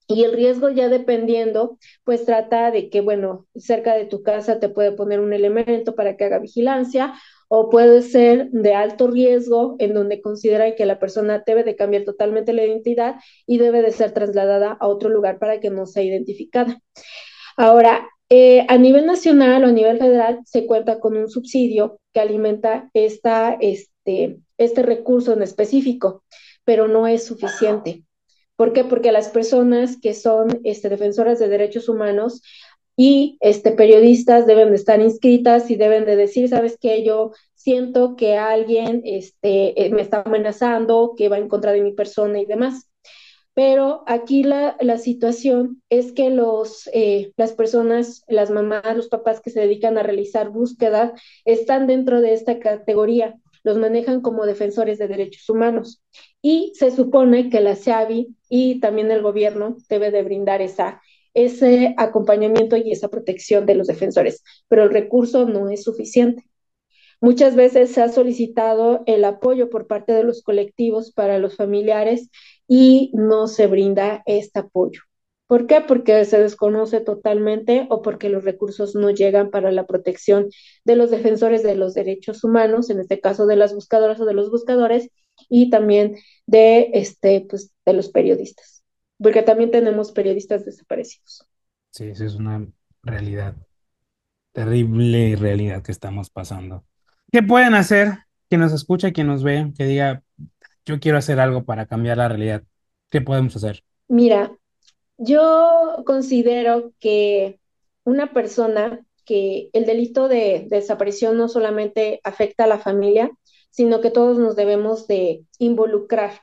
Y el riesgo ya dependiendo, pues trata de que, bueno, cerca de tu casa te puede poner un elemento para que haga vigilancia o puede ser de alto riesgo en donde considera que la persona debe de cambiar totalmente la identidad y debe de ser trasladada a otro lugar para que no sea identificada. Ahora, eh, a nivel nacional o a nivel federal se cuenta con un subsidio que alimenta esta, este, este recurso en específico, pero no es suficiente. ¿Por qué? Porque las personas que son este, defensoras de derechos humanos y este, periodistas deben de estar inscritas y deben de decir, ¿sabes qué? Yo siento que alguien este, eh, me está amenazando, que va en contra de mi persona y demás. Pero aquí la, situación es que los, eh, las personas, las mamás, los papás que se dedican a realizar búsquedas están dentro de esta categoría los manejan como defensores de derechos humanos. Y se supone que la SEAVI y también el gobierno debe de brindar esa, ese acompañamiento y esa protección de los defensores, pero el recurso no es suficiente. Muchas veces se ha solicitado el apoyo por parte de los colectivos para los familiares y no se brinda este apoyo. ¿Por qué? Porque se desconoce totalmente o porque los recursos no llegan para la protección de los defensores de los derechos humanos, en este caso de las buscadoras o de los buscadores, y también de, este, pues, de los periodistas, porque también tenemos periodistas desaparecidos. Sí, eso es una realidad, terrible realidad que estamos pasando. ¿Qué pueden hacer quien nos escucha, quien nos ve, que diga, yo quiero hacer algo para cambiar la realidad? ¿Qué podemos hacer? Mira, yo considero que una persona que el delito de, desaparición no solamente afecta a la familia, sino que todos nos debemos de involucrar.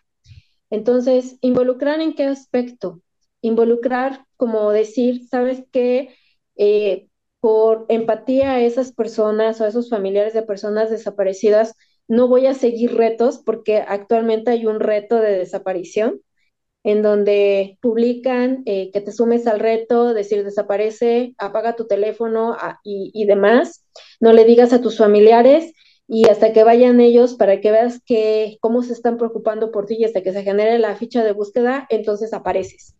Entonces, ¿involucrar en qué aspecto? Involucrar como decir, ¿sabes qué? Eh, por empatía a esas personas o a esos familiares de personas desaparecidas, no voy a seguir retos porque actualmente hay un reto de desaparición en donde publican eh, que te sumes al reto, decir desaparece, apaga tu teléfono y, demás, no le digas a tus familiares y hasta que vayan ellos para que veas que cómo se están preocupando por ti y hasta que se genere la ficha de búsqueda, entonces apareces.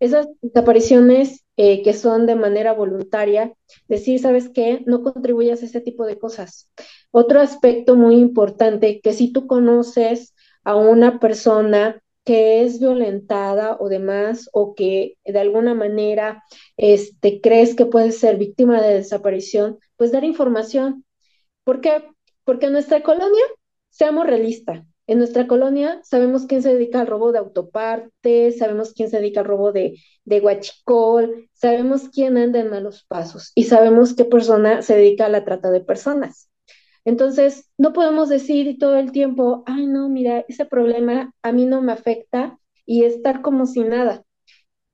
Esas desapariciones eh, que son de manera voluntaria, decir, ¿sabes qué? No contribuyas a ese tipo de cosas. Otro aspecto muy importante, que si tú conoces a una persona que es violentada o demás, o que de alguna manera este, crees que puede ser víctima de desaparición, pues dar información. ¿Por qué? Porque en nuestra colonia, seamos realistas, en nuestra colonia sabemos quién se dedica al robo de autopartes, sabemos quién se dedica al robo de, de guachicol, sabemos quién anda en malos pasos y sabemos qué persona se dedica a la trata de personas. Entonces, no podemos decir todo el tiempo, ay, no, mira, ese problema a mí no me afecta y estar como si nada.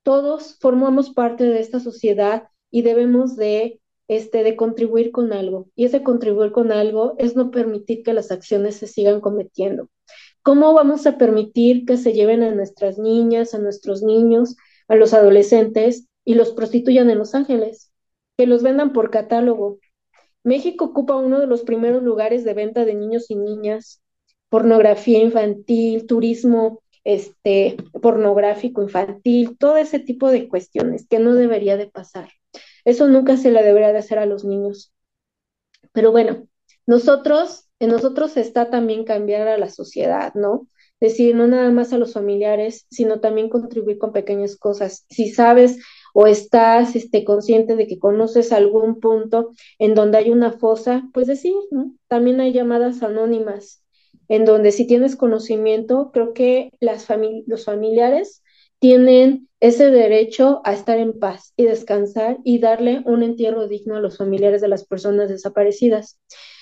Todos formamos parte de esta sociedad y debemos de, este, de contribuir con algo. Y ese contribuir con algo es no permitir que las acciones se sigan cometiendo. ¿Cómo vamos a permitir que se lleven a nuestras niñas, a nuestros niños, a los adolescentes y los prostituyan en Los Ángeles? Que los vendan por catálogo, México ocupa uno de los primeros lugares de venta de niños y niñas, pornografía infantil, turismo este, pornográfico infantil, todo ese tipo de cuestiones que no debería de pasar. Eso nunca se le debería de hacer a los niños. Pero bueno, nosotros, en nosotros está también cambiar a la sociedad, ¿no? Decir, no nada más a los familiares, sino también contribuir con pequeñas cosas. Si sabes o estás este, consciente de que conoces algún punto en donde hay una fosa, pues decir. También hay llamadas anónimas en donde si tienes conocimiento, creo que las los familiares tienen ese derecho a estar en paz y descansar y darle un entierro digno a los familiares de las personas desaparecidas.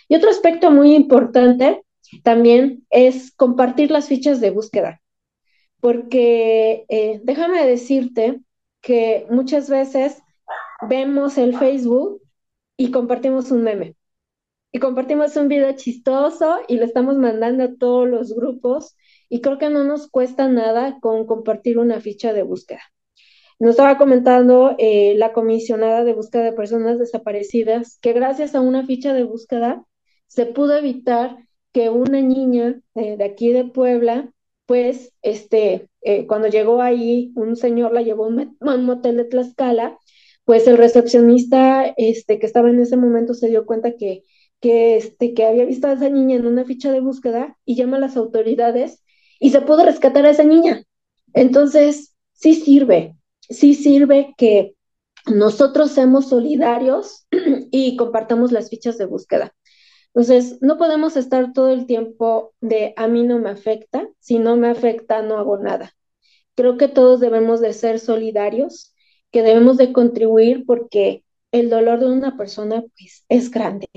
Y otro aspecto muy importante también es compartir las fichas de búsqueda, porque eh, déjame decirte que muchas veces vemos el Facebook y compartimos un meme y compartimos un video chistoso y lo estamos mandando a todos los grupos y creo que no nos cuesta nada con compartir una ficha de búsqueda. Nos estaba comentando eh, la comisionada de búsqueda de personas desaparecidas que gracias a una ficha de búsqueda se pudo evitar que una niña eh, de aquí de Puebla, pues, este, eh, cuando llegó ahí, un señor la llevó a un, motel de Tlaxcala, pues el recepcionista este, que estaba en ese momento se dio cuenta que, que, este, que había visto a esa niña en una ficha de búsqueda y llama a las autoridades y se pudo rescatar a esa niña. Entonces, sí sirve, sí sirve que nosotros seamos solidarios y compartamos las fichas de búsqueda. Entonces, no podemos estar todo el tiempo de a mí no me afecta, si no me afecta no hago nada. Creo que todos debemos de ser solidarios, que debemos de contribuir porque el dolor de una persona pues es grande.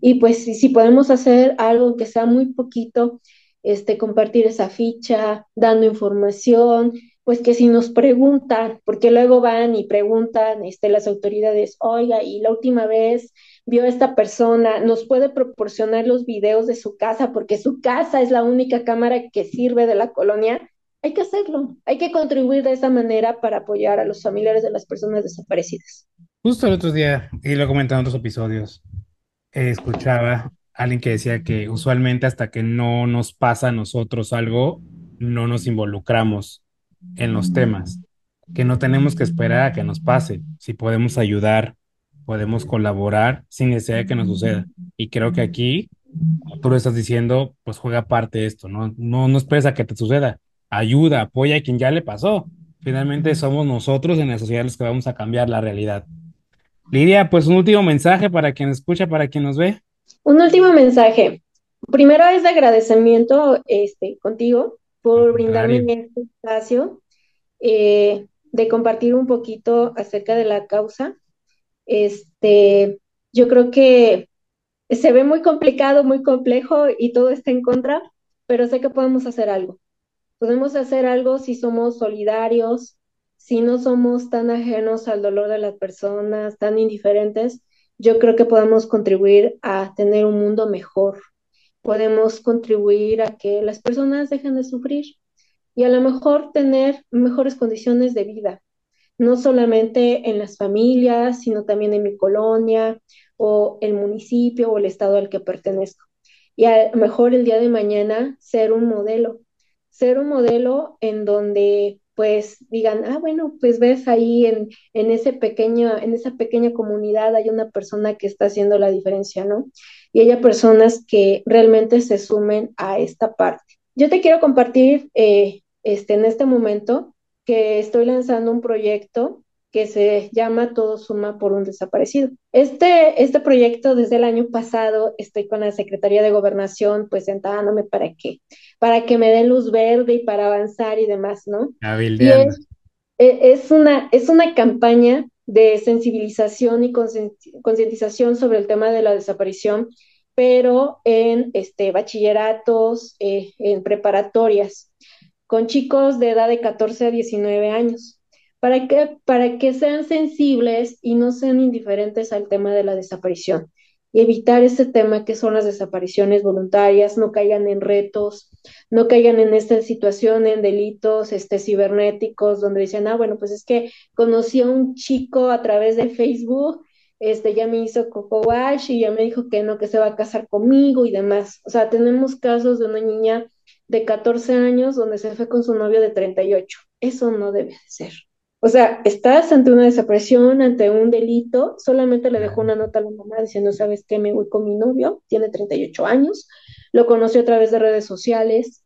Y pues si, podemos hacer algo que sea muy poquito este, compartir esa ficha, dando información, pues que si nos preguntan, porque luego van y preguntan este, las autoridades, oiga, y la última vez vio a esta persona, nos puede proporcionar los videos de su casa, porque su casa es la única cámara que sirve de la colonia, hay que hacerlo, hay que contribuir de esa manera para apoyar a los familiares de las personas desaparecidas. Justo el otro día, y lo comenté en otros episodios, escuchaba alguien que decía que usualmente hasta que no nos pasa a nosotros algo, no nos involucramos en los temas, que no tenemos que esperar a que nos pase, si podemos ayudar, podemos colaborar sin necesidad de que nos suceda. Y creo que aquí, tú lo estás diciendo, pues juega parte de esto, ¿no? No, no esperes a que te suceda, ayuda, apoya a quien ya le pasó. Finalmente somos nosotros en la sociedad los que vamos a cambiar la realidad. Lidia, pues un último mensaje para quien escucha, para quien nos ve. Un último mensaje. Primero es de agradecimiento este, contigo por brindarme este espacio, eh, de compartir un poquito acerca de la causa. Este, yo creo que se ve muy complicado, muy complejo y todo está en contra, pero sé que podemos hacer algo. Podemos hacer algo si somos solidarios, si no somos tan ajenos al dolor de las personas, tan indiferentes, yo creo que podemos contribuir a tener un mundo mejor, podemos contribuir a que las personas dejen de sufrir y a lo mejor tener mejores condiciones de vida, no solamente en las familias, sino también en mi colonia o el municipio o el estado al que pertenezco. Y a lo mejor el día de mañana ser un modelo, ser un modelo en donde pues digan, ah, bueno, pues ves ahí en, en, ese pequeño, en esa pequeña comunidad hay una persona que está haciendo la diferencia, ¿no? Y hay personas que realmente se sumen a esta parte. Yo te quiero compartir eh, este, en este momento que estoy lanzando un proyecto que se llama Todo Suma por un Desaparecido. Este, este proyecto desde el año pasado estoy con la Secretaría de Gobernación pues sentándome para que, para que me den luz verde y para avanzar y demás, ¿no? Y es, e, es, una, es una campaña de sensibilización y concientización sobre el tema de la desaparición, pero en este, bachilleratos, eh, en preparatorias, con chicos de edad de 14 a 19 años para que, para que sean sensibles y no sean indiferentes al tema de la desaparición y evitar ese tema que son las desapariciones voluntarias, no caigan en retos, no caigan en esta situación, en delitos este, cibernéticos, donde dicen, ah, bueno, pues es que conocí a un chico a través de Facebook, este, ya me hizo coco wash y ya me dijo que no, que se va a casar conmigo y demás. O sea, tenemos casos de una niña de 14 años donde se fue con su novio de 38. Eso no debe de ser. O sea, estás ante una desaparición, ante un delito, solamente le dejó una nota a la mamá diciendo, ¿sabes qué? Me voy con mi novio, tiene 38 años, lo conoció a través de redes sociales.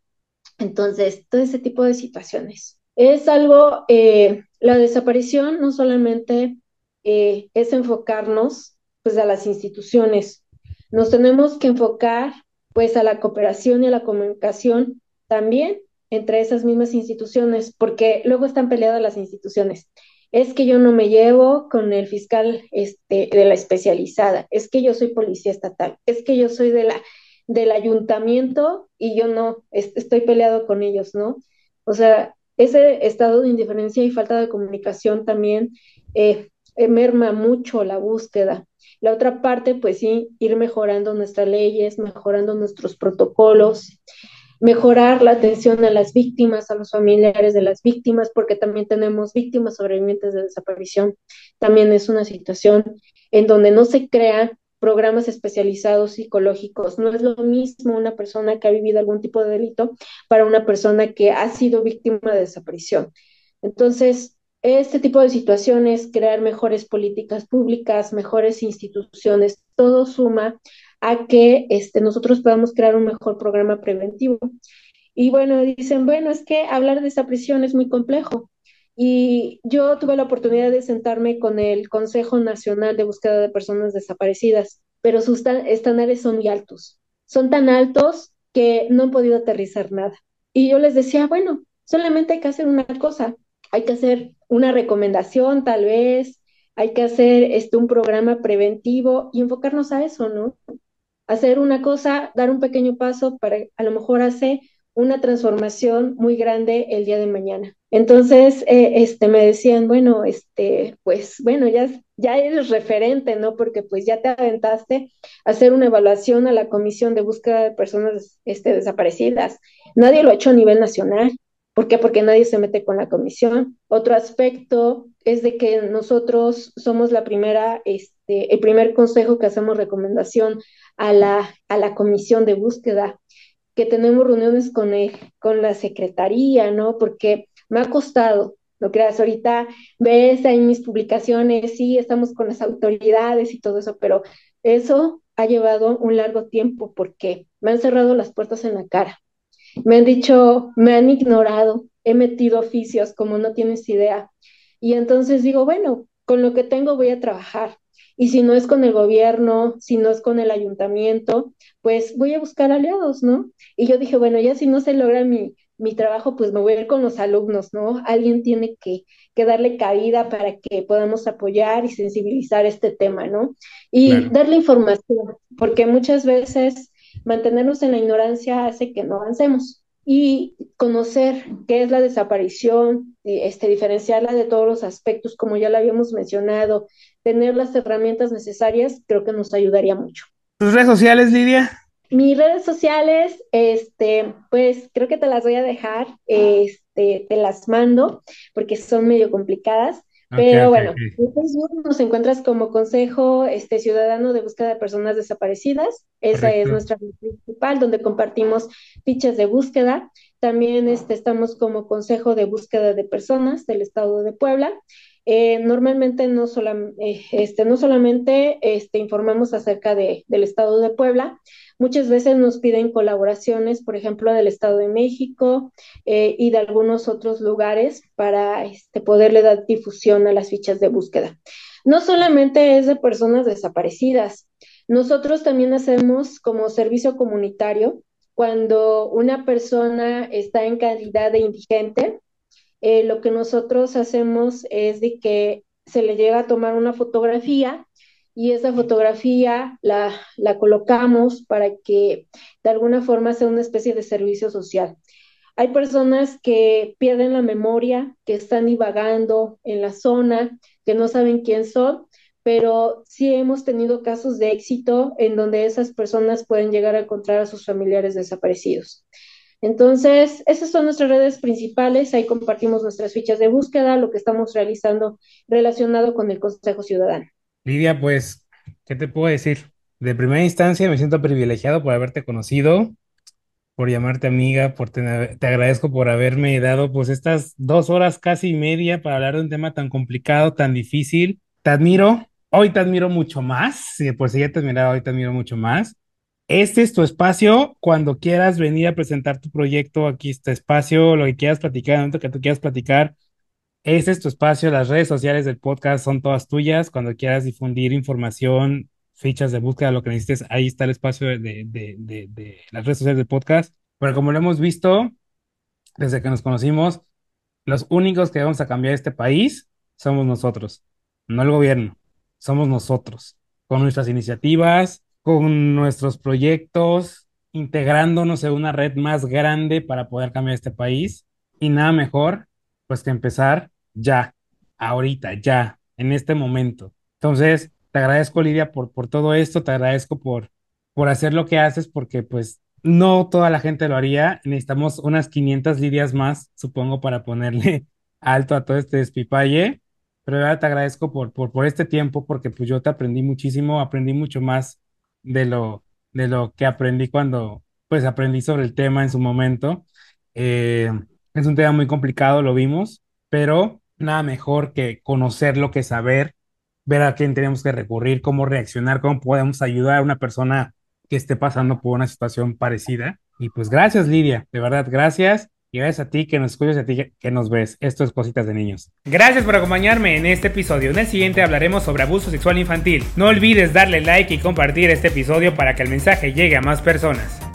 Entonces, todo ese tipo de situaciones. Es algo, eh, la desaparición no solamente eh, es enfocarnos pues a las instituciones, nos tenemos que enfocar pues a la cooperación y a la comunicación también entre esas mismas instituciones, porque luego están peleadas las instituciones. Es que yo no me llevo con el fiscal este, de la especializada, es que yo soy policía estatal, es que yo soy de la, del ayuntamiento y yo no, estoy peleado con ellos, ¿no? O sea, ese estado de indiferencia y falta de comunicación también eh, merma mucho la búsqueda. La otra parte, pues sí, ir mejorando nuestras leyes, mejorando nuestros protocolos, mejorar la atención a las víctimas, a los familiares de las víctimas, porque también tenemos víctimas sobrevivientes de desaparición. También es una situación en donde no se crean programas especializados psicológicos. No es lo mismo una persona que ha vivido algún tipo de delito para una persona que ha sido víctima de desaparición. Entonces, este tipo de situaciones, crear mejores políticas públicas, mejores instituciones, todo suma a que este, nosotros podamos crear un mejor programa preventivo. Y bueno, dicen, bueno, es que hablar de desaparición es muy complejo. Y yo tuve la oportunidad de sentarme con el Consejo Nacional de Búsqueda de Personas Desaparecidas, pero sus estándares son muy altos. Son tan altos que no han podido aterrizar nada. Y yo les decía, bueno, solamente hay que hacer una cosa, hay que hacer una recomendación tal vez, hay que hacer este, un programa preventivo y enfocarnos a eso, ¿no? Hacer una cosa, dar un pequeño paso para a lo mejor hacer una transformación muy grande el día de mañana. Entonces, eh, este, me decían, bueno, este, pues, bueno, ya, ya eres referente, ¿no? Porque pues ya te aventaste a hacer una evaluación a la Comisión de Búsqueda de Personas este, Desaparecidas. Nadie lo ha hecho a nivel nacional. ¿Por qué? Porque nadie se mete con la comisión. Otro aspecto es de que nosotros somos la primera, este, el primer consejo que hacemos recomendación a la, a la comisión de búsqueda, que tenemos reuniones con, con la secretaría, ¿no? Porque me ha costado, no creas, ahorita ves ahí mis publicaciones, sí, estamos con las autoridades y todo eso, pero eso ha llevado un largo tiempo porque me han cerrado las puertas en la cara me han dicho, me han ignorado, he metido oficios como no tienes idea. Y entonces digo, bueno, con lo que tengo voy a trabajar. Y si no es con el gobierno, si no es con el ayuntamiento, pues voy a buscar aliados, ¿no? Y yo dije, bueno, ya si no se logra mi, mi trabajo, pues me voy a ir con los alumnos, ¿no? Alguien tiene que, que darle cabida para que podamos apoyar y sensibilizar este tema, ¿no? Y darle información, porque muchas veces mantenernos en la ignorancia hace que no avancemos. Y conocer qué es la desaparición, este, diferenciarla de todos los aspectos, como ya lo habíamos mencionado, tener las herramientas necesarias, creo que nos ayudaría mucho. ¿Tus redes sociales, Lidia? Mis redes sociales, este, pues creo que te las voy a dejar, este, te las mando porque son medio complicadas. Pero bueno, en Facebook nos encuentras como Consejo este, Ciudadano de Búsqueda de Personas Desaparecidas. Esa es nuestra principal, donde compartimos fichas de búsqueda. También este, estamos como Consejo de Búsqueda de Personas del Estado de Puebla. Eh, normalmente no, eh, este, solamente este, informamos acerca de, del Estado de Puebla, Muchas veces nos piden colaboraciones, por ejemplo, del Estado de México eh, y de algunos otros lugares para este, poderle dar difusión a las fichas de búsqueda. No solamente es de personas desaparecidas, nosotros también hacemos como servicio comunitario cuando una persona está en calidad de indigente. Eh, lo que nosotros hacemos es de que se le llega a tomar una fotografía y esa fotografía la, la colocamos para que de alguna forma sea una especie de servicio social. Hay personas que pierden la memoria, que están divagando en la zona, que no saben quién son, pero sí hemos tenido casos de éxito en donde esas personas pueden llegar a encontrar a sus familiares desaparecidos. Entonces, esas son nuestras redes principales, ahí compartimos nuestras fichas de búsqueda, lo que estamos realizando relacionado con el Consejo Ciudadano. Lidia, pues, ¿qué te puedo decir? De primera instancia me siento privilegiado por haberte conocido, por llamarte amiga, por tener, te agradezco por haberme dado pues estas dos horas casi media para hablar de un tema tan complicado, tan difícil. Te admiro, hoy te admiro mucho más, si por si ya te admiraba, hoy te admiro mucho más. Este es tu espacio, cuando quieras venir a presentar tu proyecto, aquí está espacio, lo que quieras platicar, momento que tú quieras platicar, ese es tu espacio, las redes sociales del podcast son todas tuyas. Cuando quieras difundir información fichas de búsqueda, lo que necesites, ahí está el espacio de, de las redes sociales del podcast. Pero como lo hemos visto desde que nos conocimos, los únicos que vamos a cambiar este país somos nosotros, no el gobierno, somos nosotros, con nuestras iniciativas, con nuestros proyectos, integrándonos en una red más grande para poder cambiar este país. Y nada mejor, pues que empezar ya, ahorita, ya, en este momento. Entonces, te agradezco, Lidia, por, por todo esto, te agradezco por, por hacer lo que haces, porque pues no toda la gente lo haría. Necesitamos unas 500 Lidias más, supongo, para ponerle alto a todo este despipalle. Pero de te agradezco por, por, por este tiempo, porque pues yo te aprendí muchísimo, aprendí mucho más de lo, de lo que aprendí cuando pues aprendí sobre el tema en su momento. Eh, es un tema muy complicado, lo vimos, pero nada mejor que conocerlo, que saber, ver a quién tenemos que recurrir, cómo reaccionar, cómo podemos ayudar a una persona que esté pasando por una situación parecida. Y pues gracias, Lidia, de verdad, gracias. Y gracias a ti que nos escuchas, a ti que nos ves. Esto es Cositas de Niños. Gracias por acompañarme en este episodio. En el siguiente hablaremos sobre abuso sexual infantil. No olvides darle like y compartir este episodio para que el mensaje llegue a más personas.